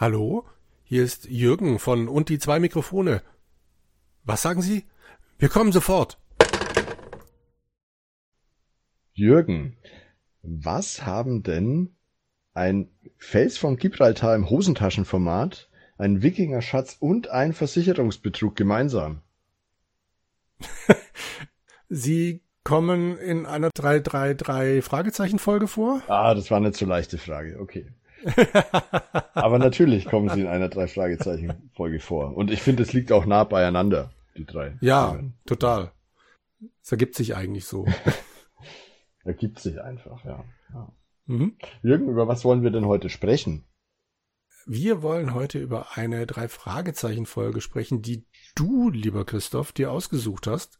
Hallo, hier ist Jürgen von Und die zwei Mikrofone. Was sagen Sie? Wir kommen sofort. Jürgen, was haben denn ein Fels von Gibraltar im Hosentaschenformat, ein Wikingerschatz und ein Versicherungsbetrug gemeinsam? Sie kommen in einer 333 Fragezeichen Folge vor? Ah, das war eine zu leichte Frage. Okay. Aber natürlich kommen sie in einer drei Fragezeichen Folge vor. Und ich finde, es liegt auch nah beieinander, die drei. Ja, Themen. total. Es ergibt sich eigentlich so. ergibt sich einfach, ja. ja. Mhm. Jürgen, über was wollen wir denn heute sprechen? Wir wollen heute über eine drei Fragezeichen Folge sprechen, die du, lieber Christoph, dir ausgesucht hast.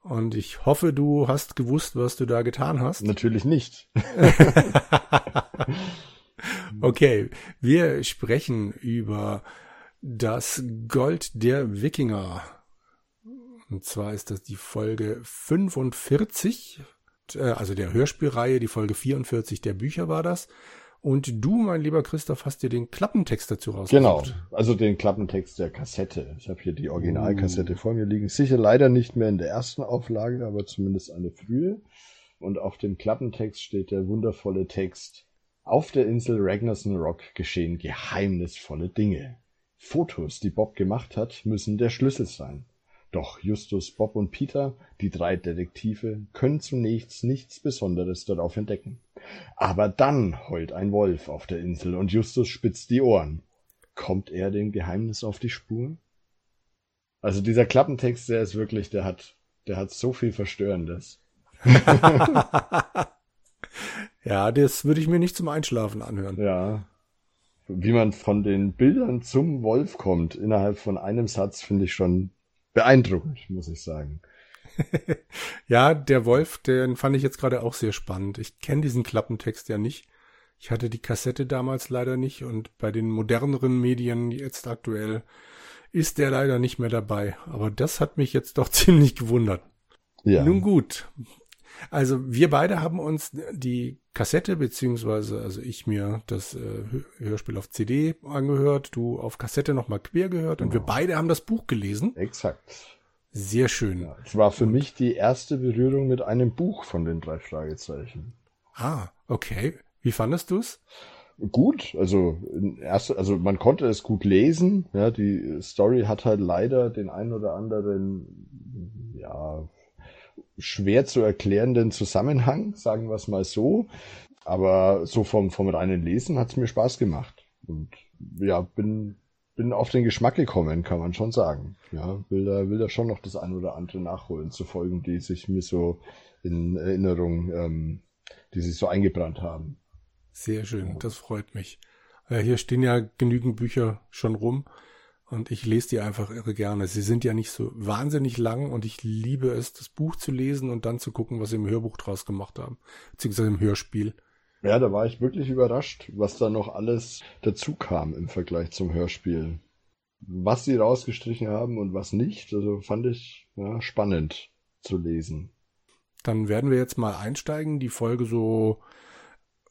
Und ich hoffe, du hast gewusst, was du da getan hast. Natürlich nicht. okay, wir sprechen über das Gold der Wikinger. Und zwar ist das die Folge 45, äh, also der Hörspielreihe, die Folge 44 der Bücher war das. Und du, mein lieber Christoph, hast dir den Klappentext dazu rausgesucht. Genau, also den Klappentext der Kassette. Ich habe hier die Originalkassette uh. vor mir liegen. Sicher leider nicht mehr in der ersten Auflage, aber zumindest eine frühe. Und auf dem Klappentext steht der wundervolle Text. Auf der Insel Ragnarsson Rock geschehen geheimnisvolle Dinge. Fotos, die Bob gemacht hat, müssen der Schlüssel sein. Doch Justus, Bob und Peter, die drei Detektive, können zunächst nichts Besonderes darauf entdecken. Aber dann heult ein Wolf auf der Insel und Justus spitzt die Ohren. Kommt er dem Geheimnis auf die Spur? Also dieser Klappentext, der ist wirklich, der hat, der hat so viel Verstörendes. ja, das würde ich mir nicht zum Einschlafen anhören. Ja. Wie man von den Bildern zum Wolf kommt, innerhalb von einem Satz, finde ich schon beeindruckend, muss ich sagen. ja, der Wolf, den fand ich jetzt gerade auch sehr spannend. Ich kenne diesen Klappentext ja nicht. Ich hatte die Kassette damals leider nicht und bei den moderneren Medien jetzt aktuell ist der leider nicht mehr dabei. Aber das hat mich jetzt doch ziemlich gewundert. Ja. Nun gut. Also wir beide haben uns die Kassette beziehungsweise also ich mir das äh, Hörspiel auf CD angehört, du auf Kassette nochmal quer gehört und wir beide haben das Buch gelesen. Exakt. Sehr schön. Ja, es war für mich die erste Berührung mit einem Buch von den drei Fragezeichen. Ah, okay. Wie fandest du's? Gut, also erst, also man konnte es gut lesen. Ja, die Story hat halt leider den ein oder anderen, ja, schwer zu erklärenden Zusammenhang, sagen wir es mal so. Aber so vom, vom reinen Lesen hat's mir Spaß gemacht. Und ja, bin bin auf den Geschmack gekommen, kann man schon sagen. Ja, will da, will da schon noch das ein oder andere nachholen zu Folgen, die sich mir so in Erinnerung, ähm, die sich so eingebrannt haben. Sehr schön, das freut mich. Äh, hier stehen ja genügend Bücher schon rum und ich lese die einfach irre gerne. Sie sind ja nicht so wahnsinnig lang und ich liebe es, das Buch zu lesen und dann zu gucken, was sie im Hörbuch draus gemacht haben, beziehungsweise im Hörspiel. Ja, da war ich wirklich überrascht, was da noch alles dazu kam im Vergleich zum Hörspiel. Was sie rausgestrichen haben und was nicht, also fand ich ja, spannend zu lesen. Dann werden wir jetzt mal einsteigen, die Folge so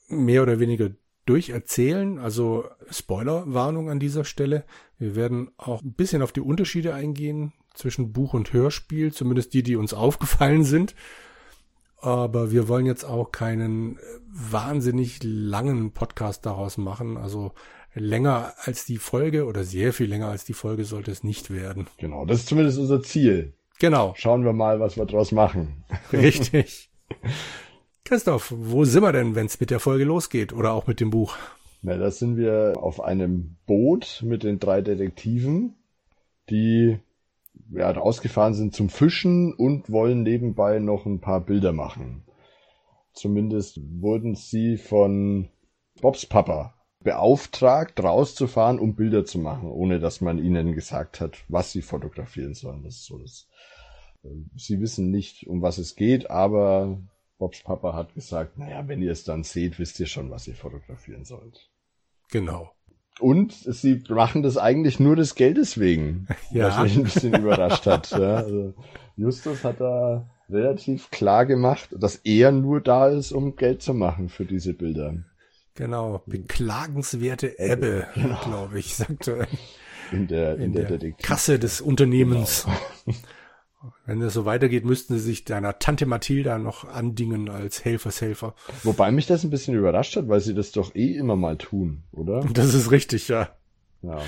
mehr oder weniger durcherzählen. Also Spoilerwarnung an dieser Stelle. Wir werden auch ein bisschen auf die Unterschiede eingehen zwischen Buch und Hörspiel, zumindest die, die uns aufgefallen sind aber wir wollen jetzt auch keinen wahnsinnig langen Podcast daraus machen. Also länger als die Folge oder sehr viel länger als die Folge sollte es nicht werden. Genau, das ist zumindest unser Ziel. Genau. Schauen wir mal, was wir draus machen. Richtig. Christoph, wo sind wir denn, wenn es mit der Folge losgeht oder auch mit dem Buch? Na, da sind wir auf einem Boot mit den drei Detektiven, die ja, rausgefahren sind zum Fischen und wollen nebenbei noch ein paar Bilder machen. Zumindest wurden sie von Bobs Papa beauftragt, rauszufahren, um Bilder zu machen, ohne dass man ihnen gesagt hat, was sie fotografieren sollen. Das ist so das. Äh, sie wissen nicht, um was es geht, aber Bobs Papa hat gesagt, naja, wenn ihr es dann seht, wisst ihr schon, was ihr fotografieren sollt. Genau. Und sie machen das eigentlich nur des Geldes wegen, ja. was mich ein bisschen überrascht hat. Ja, also Justus hat da relativ klar gemacht, dass er nur da ist, um Geld zu machen für diese Bilder. Genau, beklagenswerte Ebbe, genau. glaube ich, sagte in der, in, in der, der Kasse des Unternehmens. Genau. Wenn es so weitergeht, müssten sie sich deiner Tante Mathilda noch andingen als Helfershelfer. Wobei mich das ein bisschen überrascht hat, weil sie das doch eh immer mal tun, oder? Das ist richtig, ja. Ja.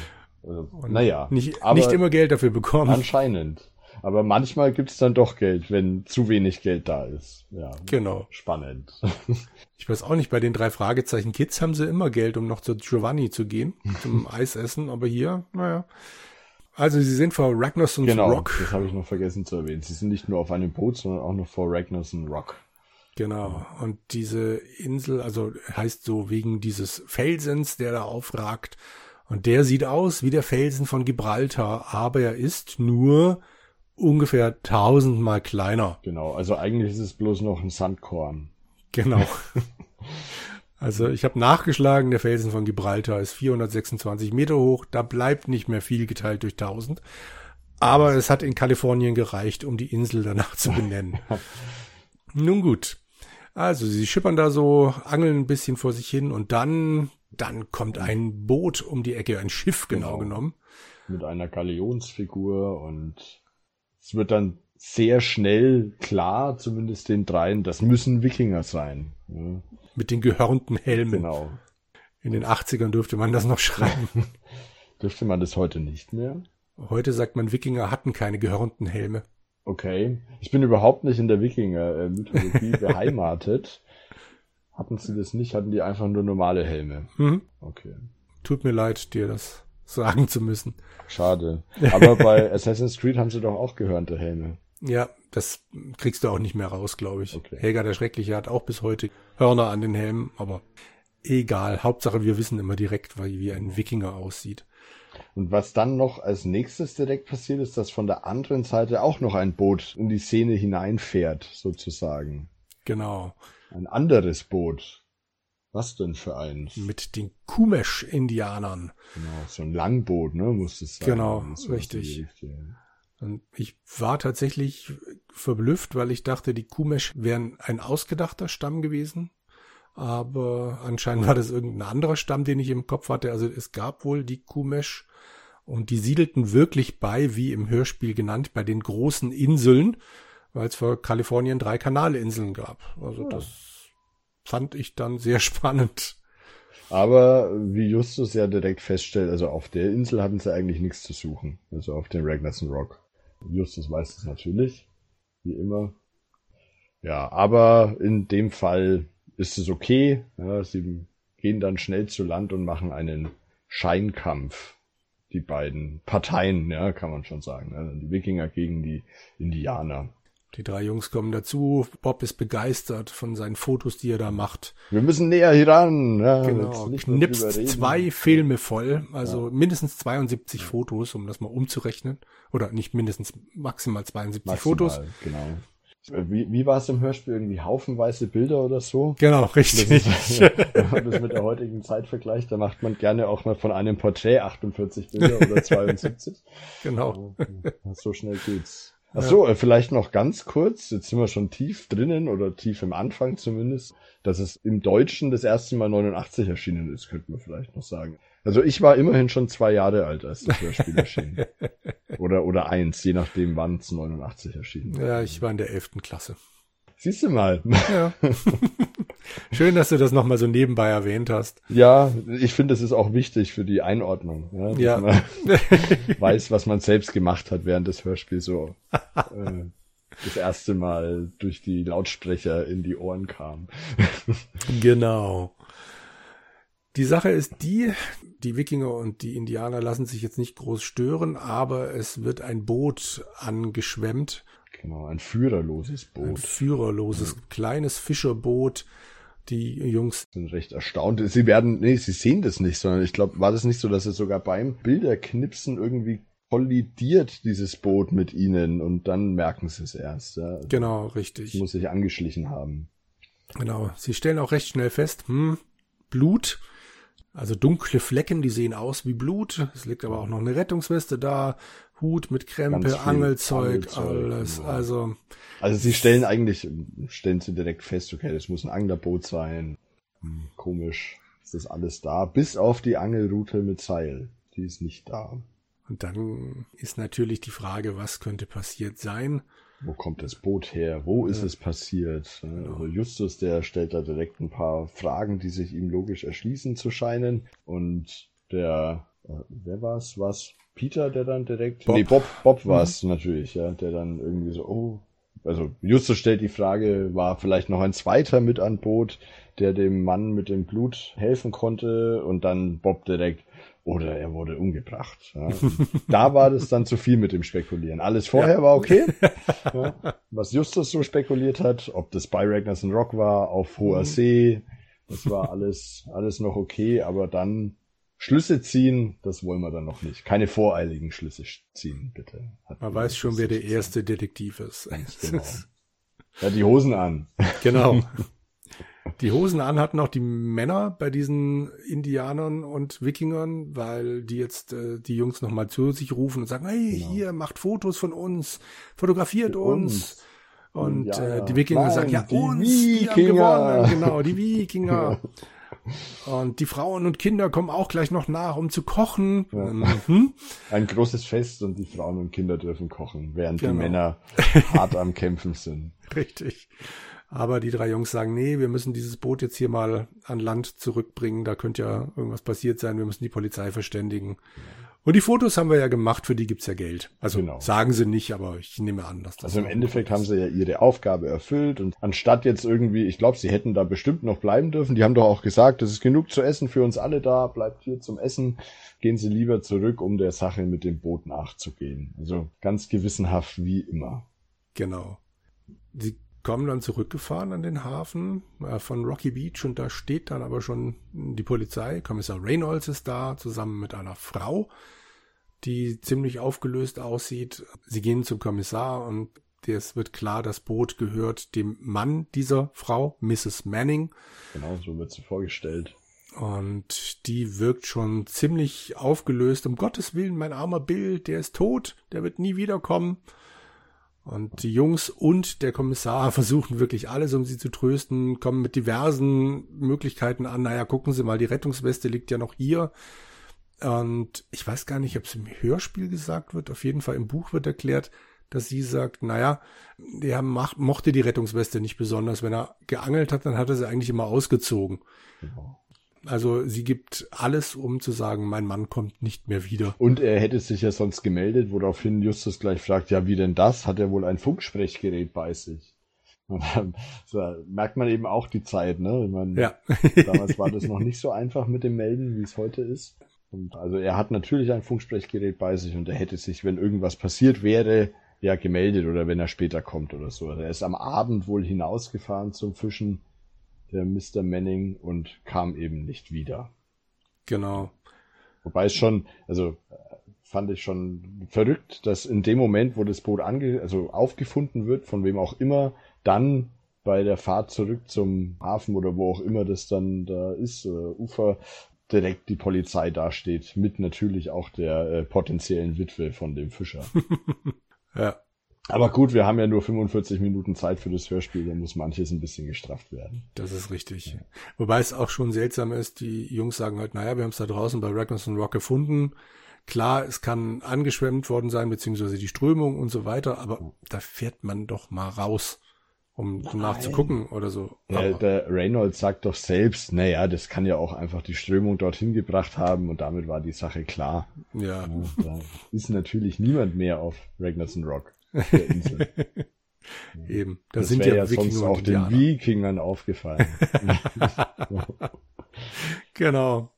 Also, naja. Nicht, nicht immer Geld dafür bekommen. Anscheinend. Aber manchmal gibt es dann doch Geld, wenn zu wenig Geld da ist. Ja. Genau. Spannend. Ich weiß auch nicht, bei den drei Fragezeichen Kids haben sie immer Geld, um noch zu Giovanni zu gehen, zum Eisessen, aber hier, naja. Also sie sind vor Ragnarsson genau, Rock. das habe ich noch vergessen zu erwähnen. Sie sind nicht nur auf einem Boot, sondern auch noch vor Ragnarsson Rock. Genau. Und diese Insel, also heißt so wegen dieses Felsens, der da aufragt. Und der sieht aus wie der Felsen von Gibraltar, aber er ist nur ungefähr tausendmal kleiner. Genau. Also eigentlich ist es bloß noch ein Sandkorn. Genau. Also ich habe nachgeschlagen, der Felsen von Gibraltar ist 426 Meter hoch, da bleibt nicht mehr viel geteilt durch 1000. Aber es hat in Kalifornien gereicht, um die Insel danach zu benennen. Nun gut. Also sie schippern da so, angeln ein bisschen vor sich hin und dann, dann kommt ein Boot um die Ecke, ein Schiff genau, genau. genommen. Mit einer Galionsfigur und es wird dann sehr schnell klar, zumindest den dreien, das müssen Wikinger sein. Ja mit den gehörnten Helmen. Genau. In den 80ern dürfte man das noch schreiben. dürfte man das heute nicht mehr? Heute sagt man, Wikinger hatten keine gehörnten Helme. Okay. Ich bin überhaupt nicht in der Wikinger-Mythologie beheimatet. Hatten sie das nicht? Hatten die einfach nur normale Helme? Mhm. Okay. Tut mir leid, dir das sagen zu müssen. Schade. Aber bei Assassin's Creed haben sie doch auch gehörnte Helme. Ja, das kriegst du auch nicht mehr raus, glaube ich. Okay. Helga der Schreckliche hat auch bis heute Hörner an den Helmen, aber egal. Hauptsache, wir wissen immer direkt, wie ein Wikinger aussieht. Und was dann noch als nächstes direkt passiert, ist, dass von der anderen Seite auch noch ein Boot in die Szene hineinfährt, sozusagen. Genau. Ein anderes Boot. Was denn für eins? Mit den Kumesh-Indianern. Genau, so ein Langboot, ne, muss es sein. Genau, richtig. Und ich war tatsächlich verblüfft, weil ich dachte, die Kumesh wären ein ausgedachter Stamm gewesen. Aber anscheinend war das irgendein anderer Stamm, den ich im Kopf hatte. Also es gab wohl die Kumesh und die siedelten wirklich bei, wie im Hörspiel genannt, bei den großen Inseln, weil es vor Kalifornien drei Kanalinseln gab. Also ja. das fand ich dann sehr spannend. Aber wie Justus ja direkt feststellt, also auf der Insel hatten sie eigentlich nichts zu suchen. Also auf den Ragnarsson Rock. Justus weiß es natürlich, wie immer. Ja, aber in dem Fall ist es okay. Ja, sie gehen dann schnell zu Land und machen einen Scheinkampf. Die beiden Parteien, ja, kann man schon sagen. Also die Wikinger gegen die Indianer. Die drei Jungs kommen dazu. Bob ist begeistert von seinen Fotos, die er da macht. Wir müssen näher hier ran. Ja, genau. Knipst zwei Filme voll, also ja. mindestens 72 ja. Fotos, um das mal umzurechnen. Oder nicht mindestens, maximal 72 maximal, Fotos. Genau. Wie, wie war es im Hörspiel? Irgendwie haufenweise Bilder oder so? Genau, richtig. Das ist, wenn man das mit der heutigen Zeit vergleicht, da macht man gerne auch mal von einem Porträt 48 Bilder oder 72. Genau. So schnell geht's. Ach so, äh, vielleicht noch ganz kurz, jetzt sind wir schon tief drinnen oder tief im Anfang zumindest, dass es im Deutschen das erste Mal 89 erschienen ist, könnte man vielleicht noch sagen. Also ich war immerhin schon zwei Jahre alt, als das Hörspiel erschien. Oder, oder eins, je nachdem, wann es 89 erschienen Ja, ich war in der elften Klasse. Siehst du mal. Ja. Schön, dass du das nochmal so nebenbei erwähnt hast. Ja, ich finde, es ist auch wichtig für die Einordnung. Ja, dass ja. man weiß, was man selbst gemacht hat, während das Hörspiel so äh, das erste Mal durch die Lautsprecher in die Ohren kam. genau. Die Sache ist die, die Wikinger und die Indianer lassen sich jetzt nicht groß stören, aber es wird ein Boot angeschwemmt. Genau, ein führerloses Boot. Ein führerloses, ja. kleines Fischerboot. Die Jungs sind recht erstaunt. Sie werden, nee, sie sehen das nicht, sondern ich glaube, war das nicht so, dass es sogar beim Bilderknipsen irgendwie kollidiert dieses Boot mit ihnen und dann merken sie es erst. Ja. Genau, richtig. Das muss sich angeschlichen haben. Genau. Sie stellen auch recht schnell fest, hm, Blut also dunkle Flecken, die sehen aus wie Blut. Es liegt aber auch noch eine Rettungsweste da, Hut mit Krempe, Angelzeug, Angelzeug, alles. Ja. Also, also sie stellen eigentlich, stellen sie direkt fest, okay, das muss ein Anglerboot sein. Hm, komisch. Ist alles da, bis auf die Angelroute mit Seil. Die ist nicht da. Und dann ist natürlich die Frage, was könnte passiert sein? Wo kommt das Boot her? Wo ist ja. es passiert? Also Justus, der stellt da direkt ein paar Fragen, die sich ihm logisch erschließen zu scheinen. Und der, äh, wer war's? Was? Peter, der dann direkt. Bob. Nee, Bob, Bob war es mhm. natürlich, ja, der dann irgendwie so, oh, also Justus stellt die Frage, war vielleicht noch ein zweiter mit an Boot, der dem Mann mit dem Blut helfen konnte und dann Bob direkt, oder er wurde umgebracht. Ja. da war das dann zu viel mit dem Spekulieren. Alles vorher ja. war okay. Ja. Was Justus so spekuliert hat, ob das bei Ragnarsson Rock war, auf hoher mhm. See, das war alles, alles noch okay, aber dann Schlüsse ziehen, das wollen wir dann noch nicht. Keine voreiligen Schlüsse ziehen, bitte. Hat Man weiß schon, wer der erste Detektiv ist. Genau. Ja, die Hosen an. Genau. Die Hosen an hatten auch die Männer bei diesen Indianern und Wikingern, weil die jetzt äh, die Jungs nochmal zu sich rufen und sagen, hey, genau. hier, macht Fotos von uns, fotografiert uns. uns. Und ja, äh, die Wikinger Nein, sagen, ja, die uns, Wikinger. die haben gewonnen. Genau, die Wikinger. Und die Frauen und Kinder kommen auch gleich noch nach, um zu kochen. Ja. Mhm. Ein großes Fest und die Frauen und Kinder dürfen kochen, während genau. die Männer hart am Kämpfen sind. Richtig. Aber die drei Jungs sagen, nee, wir müssen dieses Boot jetzt hier mal an Land zurückbringen. Da könnte ja irgendwas passiert sein. Wir müssen die Polizei verständigen. Und die Fotos haben wir ja gemacht, für die gibt's ja Geld. Also genau. sagen sie nicht, aber ich nehme an, dass das. Also im Endeffekt haben sie ja ihre Aufgabe erfüllt und anstatt jetzt irgendwie, ich glaube, sie hätten da bestimmt noch bleiben dürfen. Die haben doch auch gesagt, es ist genug zu essen für uns alle da, bleibt hier zum Essen. Gehen sie lieber zurück, um der Sache mit dem Boot nachzugehen. Also ganz gewissenhaft wie immer. Genau. Sie kommen dann zurückgefahren an den Hafen äh, von Rocky Beach und da steht dann aber schon die Polizei. Kommissar Reynolds ist da zusammen mit einer Frau, die ziemlich aufgelöst aussieht. Sie gehen zum Kommissar und es wird klar, das Boot gehört dem Mann dieser Frau, Mrs. Manning. Genau, so wird sie vorgestellt. Und die wirkt schon ziemlich aufgelöst. Um Gottes Willen, mein armer Bill, der ist tot, der wird nie wiederkommen. Und die Jungs und der Kommissar versuchen wirklich alles, um sie zu trösten, kommen mit diversen Möglichkeiten an. Naja, gucken Sie mal, die Rettungsweste liegt ja noch hier. Und ich weiß gar nicht, ob es im Hörspiel gesagt wird. Auf jeden Fall im Buch wird erklärt, dass sie sagt, naja, der macht, mochte die Rettungsweste nicht besonders. Wenn er geangelt hat, dann hat er sie eigentlich immer ausgezogen. Genau. Also sie gibt alles, um zu sagen, mein Mann kommt nicht mehr wieder. Und er hätte sich ja sonst gemeldet, woraufhin Justus gleich fragt, ja, wie denn das? Hat er wohl ein Funksprechgerät bei sich? So, merkt man eben auch die Zeit, ne? Meine, ja. damals war das noch nicht so einfach mit dem Melden, wie es heute ist. Und also er hat natürlich ein Funksprechgerät bei sich und er hätte sich, wenn irgendwas passiert wäre, ja gemeldet oder wenn er später kommt oder so. Also er ist am Abend wohl hinausgefahren zum Fischen der Mr. Manning und kam eben nicht wieder. Genau. Wobei es schon, also fand ich schon verrückt, dass in dem Moment, wo das Boot ange also aufgefunden wird, von wem auch immer, dann bei der Fahrt zurück zum Hafen oder wo auch immer das dann da ist, äh, Ufer, direkt die Polizei dasteht, mit natürlich auch der äh, potenziellen Witwe von dem Fischer. ja. Aber gut, wir haben ja nur 45 Minuten Zeit für das Hörspiel, da muss manches ein bisschen gestrafft werden. Das ist richtig. Ja. Wobei es auch schon seltsam ist, die Jungs sagen halt, naja, wir haben es da draußen bei Ragnarsson Rock gefunden. Klar, es kann angeschwemmt worden sein, beziehungsweise die Strömung und so weiter, aber da fährt man doch mal raus, um Nein. nachzugucken oder so. Ja, der Reynolds sagt doch selbst, naja, das kann ja auch einfach die Strömung dorthin gebracht haben und damit war die Sache klar. Ja. ja da ist natürlich niemand mehr auf Ragnarsson Rock der Insel. Eben. Da das sind ja, ja sonst auch den Wikingern aufgefallen. genau.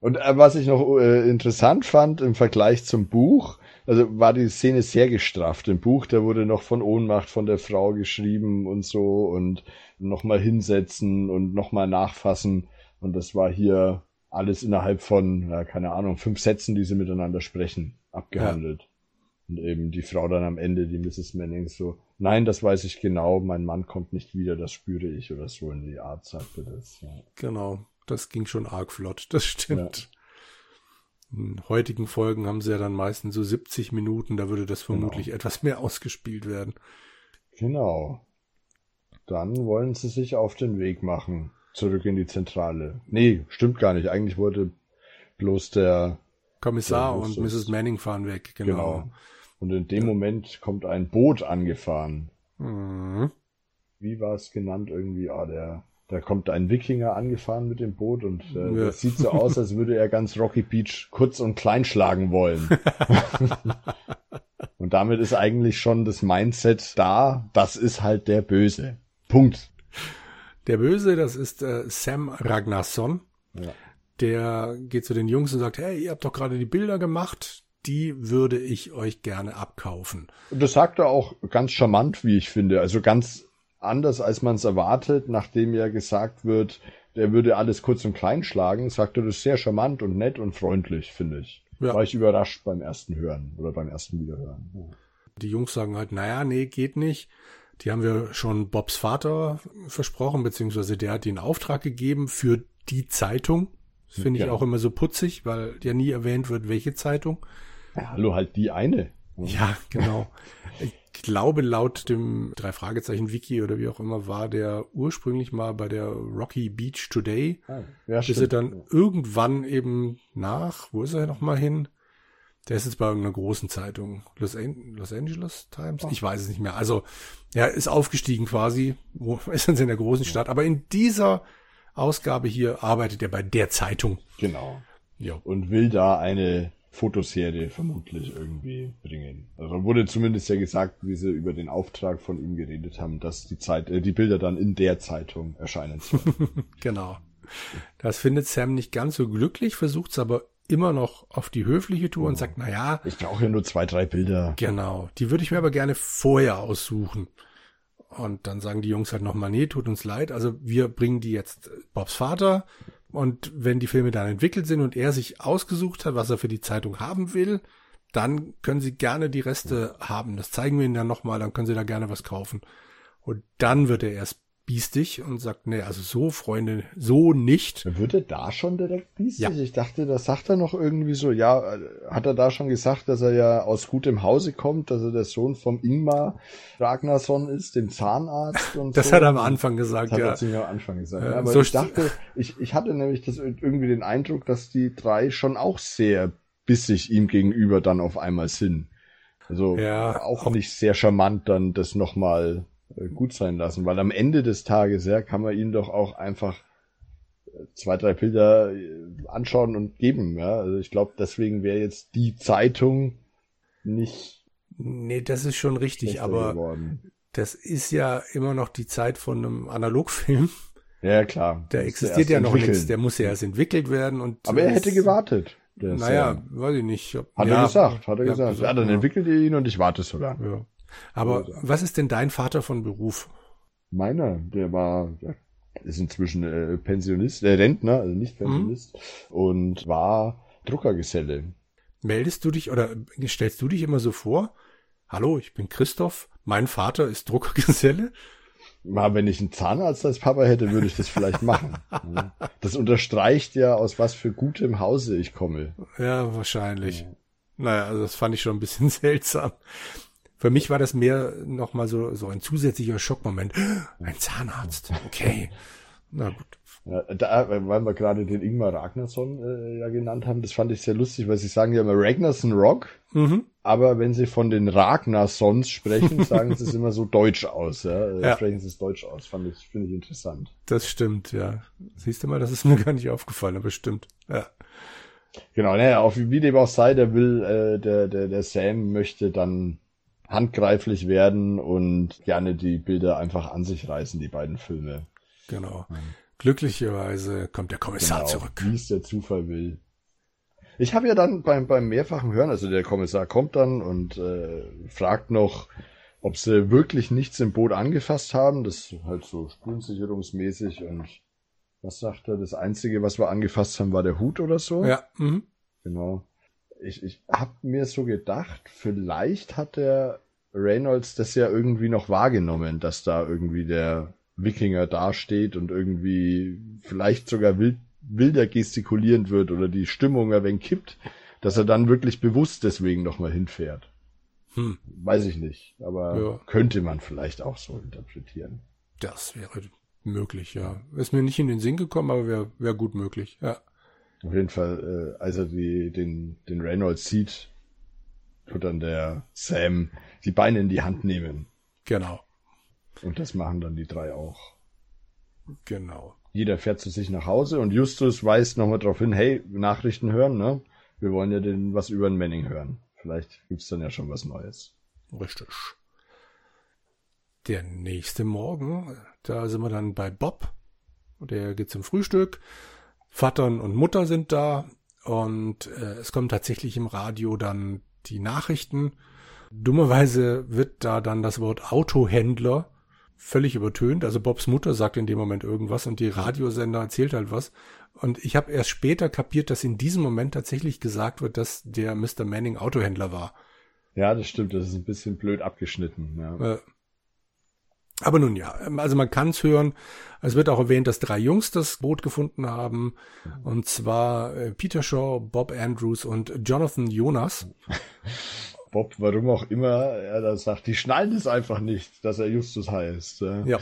Und äh, was ich noch äh, interessant fand im Vergleich zum Buch, also war die Szene sehr gestrafft. Im Buch, da wurde noch von Ohnmacht von der Frau geschrieben und so und nochmal hinsetzen und nochmal nachfassen. Und das war hier alles innerhalb von, ja, keine Ahnung, fünf Sätzen, die sie miteinander sprechen, abgehandelt. Ja. Und eben die Frau dann am Ende, die Mrs. Manning, so, nein, das weiß ich genau, mein Mann kommt nicht wieder, das spüre ich oder so in die Art, sagte das. Ja. Genau, das ging schon arg flott, das stimmt. Ja. In heutigen Folgen haben sie ja dann meistens so 70 Minuten, da würde das vermutlich genau. etwas mehr ausgespielt werden. Genau. Dann wollen sie sich auf den Weg machen. zurück in die Zentrale. Nee, stimmt gar nicht. Eigentlich wurde bloß der Kommissar der und Mrs. Manning fahren weg, genau. genau. Und in dem Moment kommt ein Boot angefahren. Mhm. Wie war es genannt irgendwie? Ah, der, da kommt ein Wikinger angefahren mit dem Boot und äh, ja. das sieht so aus, als würde er ganz Rocky Beach kurz und klein schlagen wollen. und damit ist eigentlich schon das Mindset da, das ist halt der Böse. Punkt. Der Böse, das ist äh, Sam Ragnarsson. Ja. Der geht zu den Jungs und sagt, hey, ihr habt doch gerade die Bilder gemacht, die würde ich euch gerne abkaufen. Und das sagt er auch ganz charmant, wie ich finde. Also ganz anders, als man es erwartet, nachdem ja gesagt wird, der würde alles kurz und klein schlagen, sagt er das sehr charmant und nett und freundlich, finde ich. Ja. War ich überrascht beim ersten Hören oder beim ersten Wiederhören. Ja. Die Jungs sagen halt, naja, nee, geht nicht. Die haben wir schon Bobs Vater versprochen, beziehungsweise der hat den Auftrag gegeben für die Zeitung. Das finde ich ja. auch immer so putzig, weil ja nie erwähnt wird, welche Zeitung. Ja, hallo, halt die eine. Ja, genau. Ich glaube, laut dem drei Fragezeichen Wiki oder wie auch immer war der ursprünglich mal bei der Rocky Beach Today. Ah, ja, bis er dann irgendwann eben nach, wo ist er noch mal hin? Der ist jetzt bei irgendeiner großen Zeitung. Los, An Los Angeles Times? Ich weiß es nicht mehr. Also, er ist aufgestiegen quasi. Wo ist jetzt in der großen Stadt? Aber in dieser Ausgabe hier arbeitet er bei der Zeitung. Genau. Ja. Und will da eine Fotoserie vermutlich irgendwie bringen. Also wurde zumindest ja gesagt, wie sie über den Auftrag von ihm geredet haben, dass die Zeit, äh, die Bilder dann in der Zeitung erscheinen sollen. genau. Das findet Sam nicht ganz so glücklich, versucht es aber immer noch auf die höfliche Tour oh. und sagt, na ja. Ich brauche ja nur zwei, drei Bilder. Genau. Die würde ich mir aber gerne vorher aussuchen. Und dann sagen die Jungs halt nochmal, nee, tut uns leid. Also wir bringen die jetzt Bobs Vater. Und wenn die Filme dann entwickelt sind und er sich ausgesucht hat, was er für die Zeitung haben will, dann können sie gerne die Reste haben. Das zeigen wir ihnen dann nochmal, dann können sie da gerne was kaufen. Und dann wird er erst biestig und sagt, nee, also so, Freunde, so nicht. Wird er da schon direkt biestig? Ja. Ich dachte, das sagt er noch irgendwie so, ja, hat er da schon gesagt, dass er ja aus gutem Hause kommt, dass er der Sohn vom Ingmar Ragnarsson ist, dem Zahnarzt und Das so. hat er am Anfang gesagt, das ja. Hat er am Anfang gesagt. Ja, aber so ich dachte, ich, ich hatte nämlich das irgendwie den Eindruck, dass die drei schon auch sehr bissig ihm gegenüber dann auf einmal sind. Also ja, auch, auch nicht sehr charmant dann das nochmal gut sein lassen, weil am Ende des Tages, ja, kann man ihnen doch auch einfach äh, zwei, drei Bilder äh, anschauen und geben, ja. Also ich glaube, deswegen wäre jetzt die Zeitung nicht. Nee, das ist schon richtig, aber geworden. das ist ja immer noch die Zeit von einem Analogfilm. Ja, klar. Da existiert ja noch nichts, der muss ja erst entwickelt werden und. Aber er hätte gewartet. Naja, Sam. weiß ich nicht. Ob, hat ja, er gesagt, hat er gesagt. gesagt. Ja, dann ja. entwickelt ihr ihn und ich warte so lange. Ja. Aber also. was ist denn dein Vater von Beruf? Meiner, der war, ja, ist inzwischen äh, Pensionist, äh, Rentner, also nicht mhm. Pensionist, mhm. und war Druckergeselle. Meldest du dich oder stellst du dich immer so vor? Hallo, ich bin Christoph, mein Vater ist Druckergeselle. Mal, wenn ich einen Zahnarzt als Papa hätte, würde ich das vielleicht machen. das unterstreicht ja, aus was für gutem Hause ich komme. Ja, wahrscheinlich. Ja. Naja, also das fand ich schon ein bisschen seltsam. Für mich war das mehr nochmal so, so ein zusätzlicher Schockmoment. Ein Zahnarzt, okay. Na gut. Ja, da, weil wir gerade den Ingmar Ragnarsson äh, ja genannt haben, das fand ich sehr lustig, weil sie sagen ja immer Ragnarsson Rock, mhm. aber wenn sie von den Ragnarsons sprechen, sagen sie es immer so deutsch aus. Ja? ja. Sprechen sie es deutsch aus, fand ich, finde ich interessant. Das stimmt, ja. Siehst du mal, das ist mir gar nicht aufgefallen, aber stimmt. Ja. Genau, naja, auf wie dem auch sei, der will, äh, der, der, der Sam möchte dann handgreiflich werden und gerne die Bilder einfach an sich reißen, die beiden Filme. Genau. Glücklicherweise kommt der Kommissar genau, zurück. Wie es der Zufall will. Ich habe ja dann beim, beim mehrfachen Hören, also der Kommissar kommt dann und äh, fragt noch, ob sie wirklich nichts im Boot angefasst haben. Das ist halt so spurensicherungsmäßig und was sagt er? Das Einzige, was wir angefasst haben, war der Hut oder so. Ja. Mhm. Genau ich, ich habe mir so gedacht, vielleicht hat der Reynolds das ja irgendwie noch wahrgenommen, dass da irgendwie der Wikinger dasteht und irgendwie vielleicht sogar wild, wilder gestikulierend wird oder die Stimmung ein wenig kippt, dass er dann wirklich bewusst deswegen nochmal hinfährt. Hm. Weiß ich nicht, aber ja. könnte man vielleicht auch so interpretieren. Das wäre möglich, ja. Ist mir nicht in den Sinn gekommen, aber wäre wär gut möglich, ja. Auf jeden Fall, äh, als er die, den, den Reynolds sieht, tut dann der Sam die Beine in die Hand nehmen. Genau. Und das machen dann die drei auch. Genau. Jeder fährt zu sich nach Hause und Justus weist nochmal darauf hin, hey, Nachrichten hören, ne? Wir wollen ja den was über den Manning hören. Vielleicht gibt's dann ja schon was Neues. Richtig. Der nächste Morgen, da sind wir dann bei Bob. Der geht zum Frühstück. Vater und Mutter sind da und äh, es kommen tatsächlich im Radio dann die Nachrichten. Dummerweise wird da dann das Wort Autohändler völlig übertönt. Also Bobs Mutter sagt in dem Moment irgendwas und die Radiosender erzählt halt was. Und ich habe erst später kapiert, dass in diesem Moment tatsächlich gesagt wird, dass der Mr. Manning Autohändler war. Ja, das stimmt. Das ist ein bisschen blöd abgeschnitten. Ja. Äh, aber nun ja, also man kann es hören. Es wird auch erwähnt, dass drei Jungs das Boot gefunden haben. Und zwar äh, Peter Shaw, Bob Andrews und Jonathan Jonas. Bob, warum auch immer, er da sagt, die schnallen es einfach nicht, dass er Justus heißt. Ja.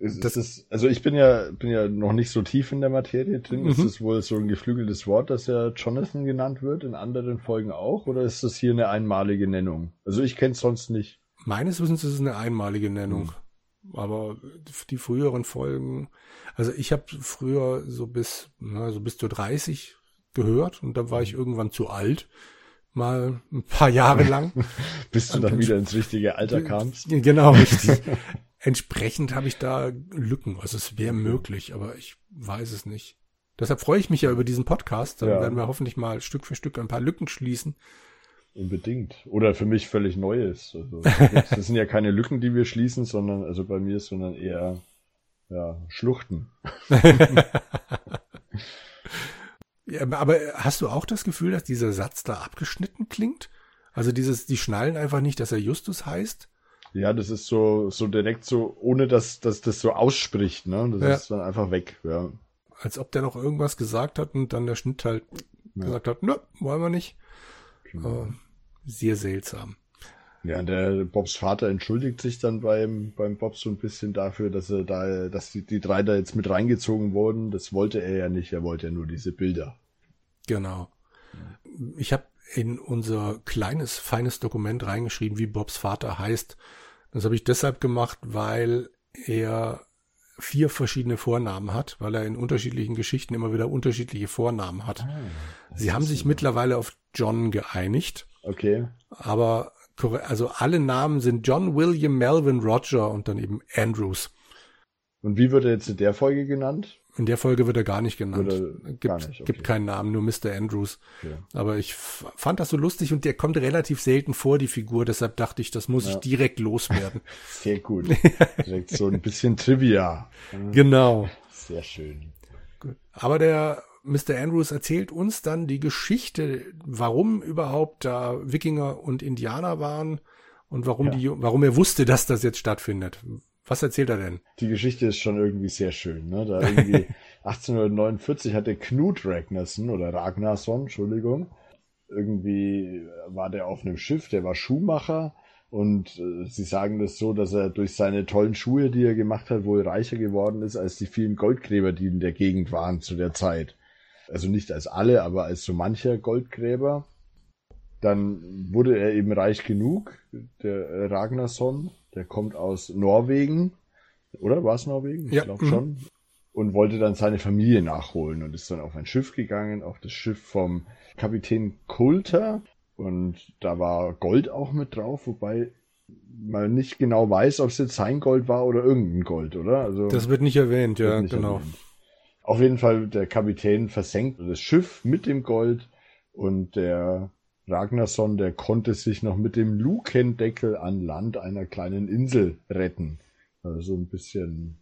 Ist, das ist, also ich bin ja, bin ja noch nicht so tief in der Materie drin. Mhm. Ist es wohl so ein geflügeltes Wort, dass er Jonathan genannt wird, in anderen Folgen auch? Oder ist das hier eine einmalige Nennung? Also ich kenne es sonst nicht. Meines Wissens ist es eine einmalige Nennung. Mhm. Aber die früheren Folgen, also ich habe früher so bis, na, so bis zu 30 gehört und da war ich mhm. irgendwann zu alt mal ein paar Jahre lang. Bis du dann wieder ins richtige Alter kamst. Genau, richtig. Entsprechend habe ich da Lücken. Also es wäre möglich, aber ich weiß es nicht. Deshalb freue ich mich ja über diesen Podcast. Dann ja. werden wir hoffentlich mal Stück für Stück ein paar Lücken schließen. Unbedingt. Oder für mich völlig Neues. Also, das sind ja keine Lücken, die wir schließen, sondern, also bei mir, sondern eher, ja, Schluchten. Ja, aber hast du auch das Gefühl, dass dieser Satz da abgeschnitten klingt? Also dieses, die schnallen einfach nicht, dass er Justus heißt? Ja, das ist so, so direkt so, ohne dass, dass das so ausspricht, ne? Das ja. ist dann einfach weg, ja. Als ob der noch irgendwas gesagt hat und dann der Schnitt halt ja. gesagt hat, nö, wollen wir nicht. Genau. sehr seltsam. Ja, der Bobs Vater entschuldigt sich dann beim, beim Bob so ein bisschen dafür, dass er da, dass die, die drei da jetzt mit reingezogen wurden. Das wollte er ja nicht, er wollte ja nur diese Bilder. Genau. Ich habe in unser kleines, feines Dokument reingeschrieben, wie Bobs Vater heißt. Das habe ich deshalb gemacht, weil er vier verschiedene Vornamen hat, weil er in unterschiedlichen Geschichten immer wieder unterschiedliche Vornamen hat. Ah, Sie haben sich so. mittlerweile auf John geeinigt. Okay. Aber also alle Namen sind John, William, Melvin, Roger und dann eben Andrews. Und wie wird er jetzt in der Folge genannt? In der Folge wird er gar nicht genannt. Gibt, nicht, okay. gibt keinen Namen, nur Mr. Andrews. Okay. Aber ich fand das so lustig und der kommt relativ selten vor, die Figur. Deshalb dachte ich, das muss ja. ich direkt loswerden. Sehr gut. direkt so ein bisschen Trivia. Genau. Sehr schön. Gut. Aber der Mr. Andrews erzählt uns dann die Geschichte, warum überhaupt da Wikinger und Indianer waren und warum ja. die, warum er wusste, dass das jetzt stattfindet. Was erzählt er denn? Die Geschichte ist schon irgendwie sehr schön, ne? Da irgendwie 1849 hatte Knut Ragnarsson oder Ragnarsson, Entschuldigung, irgendwie war der auf einem Schiff, der war Schuhmacher und äh, sie sagen das so, dass er durch seine tollen Schuhe, die er gemacht hat, wohl reicher geworden ist als die vielen Goldgräber, die in der Gegend waren zu der Zeit. Also nicht als alle, aber als so mancher Goldgräber. Dann wurde er eben reich genug, der Ragnarsson, der kommt aus Norwegen, oder war es Norwegen? Ich ja. glaube mhm. schon. Und wollte dann seine Familie nachholen und ist dann auf ein Schiff gegangen, auf das Schiff vom Kapitän Coulter. Und da war Gold auch mit drauf, wobei man nicht genau weiß, ob es jetzt sein Gold war oder irgendein Gold, oder? Also, das wird nicht erwähnt, ja, nicht genau. Erwähnt. Auf jeden Fall, der Kapitän versenkt das Schiff mit dem Gold und der Ragnarsson, der konnte sich noch mit dem Lukendeckel an Land einer kleinen Insel retten. Also ein bisschen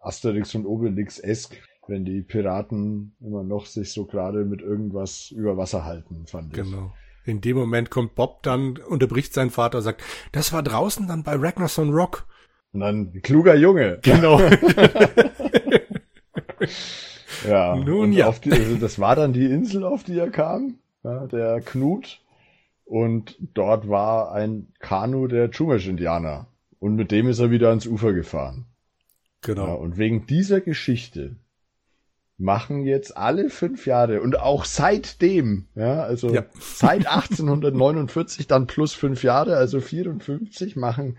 Asterix und Obelix-esk, wenn die Piraten immer noch sich so gerade mit irgendwas über Wasser halten, fand ich. Genau. In dem Moment kommt Bob dann, unterbricht sein Vater, sagt, das war draußen dann bei Ragnarsson Rock. Und dann, kluger Junge. Genau. ja. Nun ja. Die, also das war dann die Insel, auf die er kam ja, der Knut. Und dort war ein Kanu der Chumash-Indianer. Und mit dem ist er wieder ans Ufer gefahren. Genau. Ja, und wegen dieser Geschichte machen jetzt alle fünf Jahre und auch seitdem, ja, also Ja. seit 1849 dann plus fünf Jahre, also 54, machen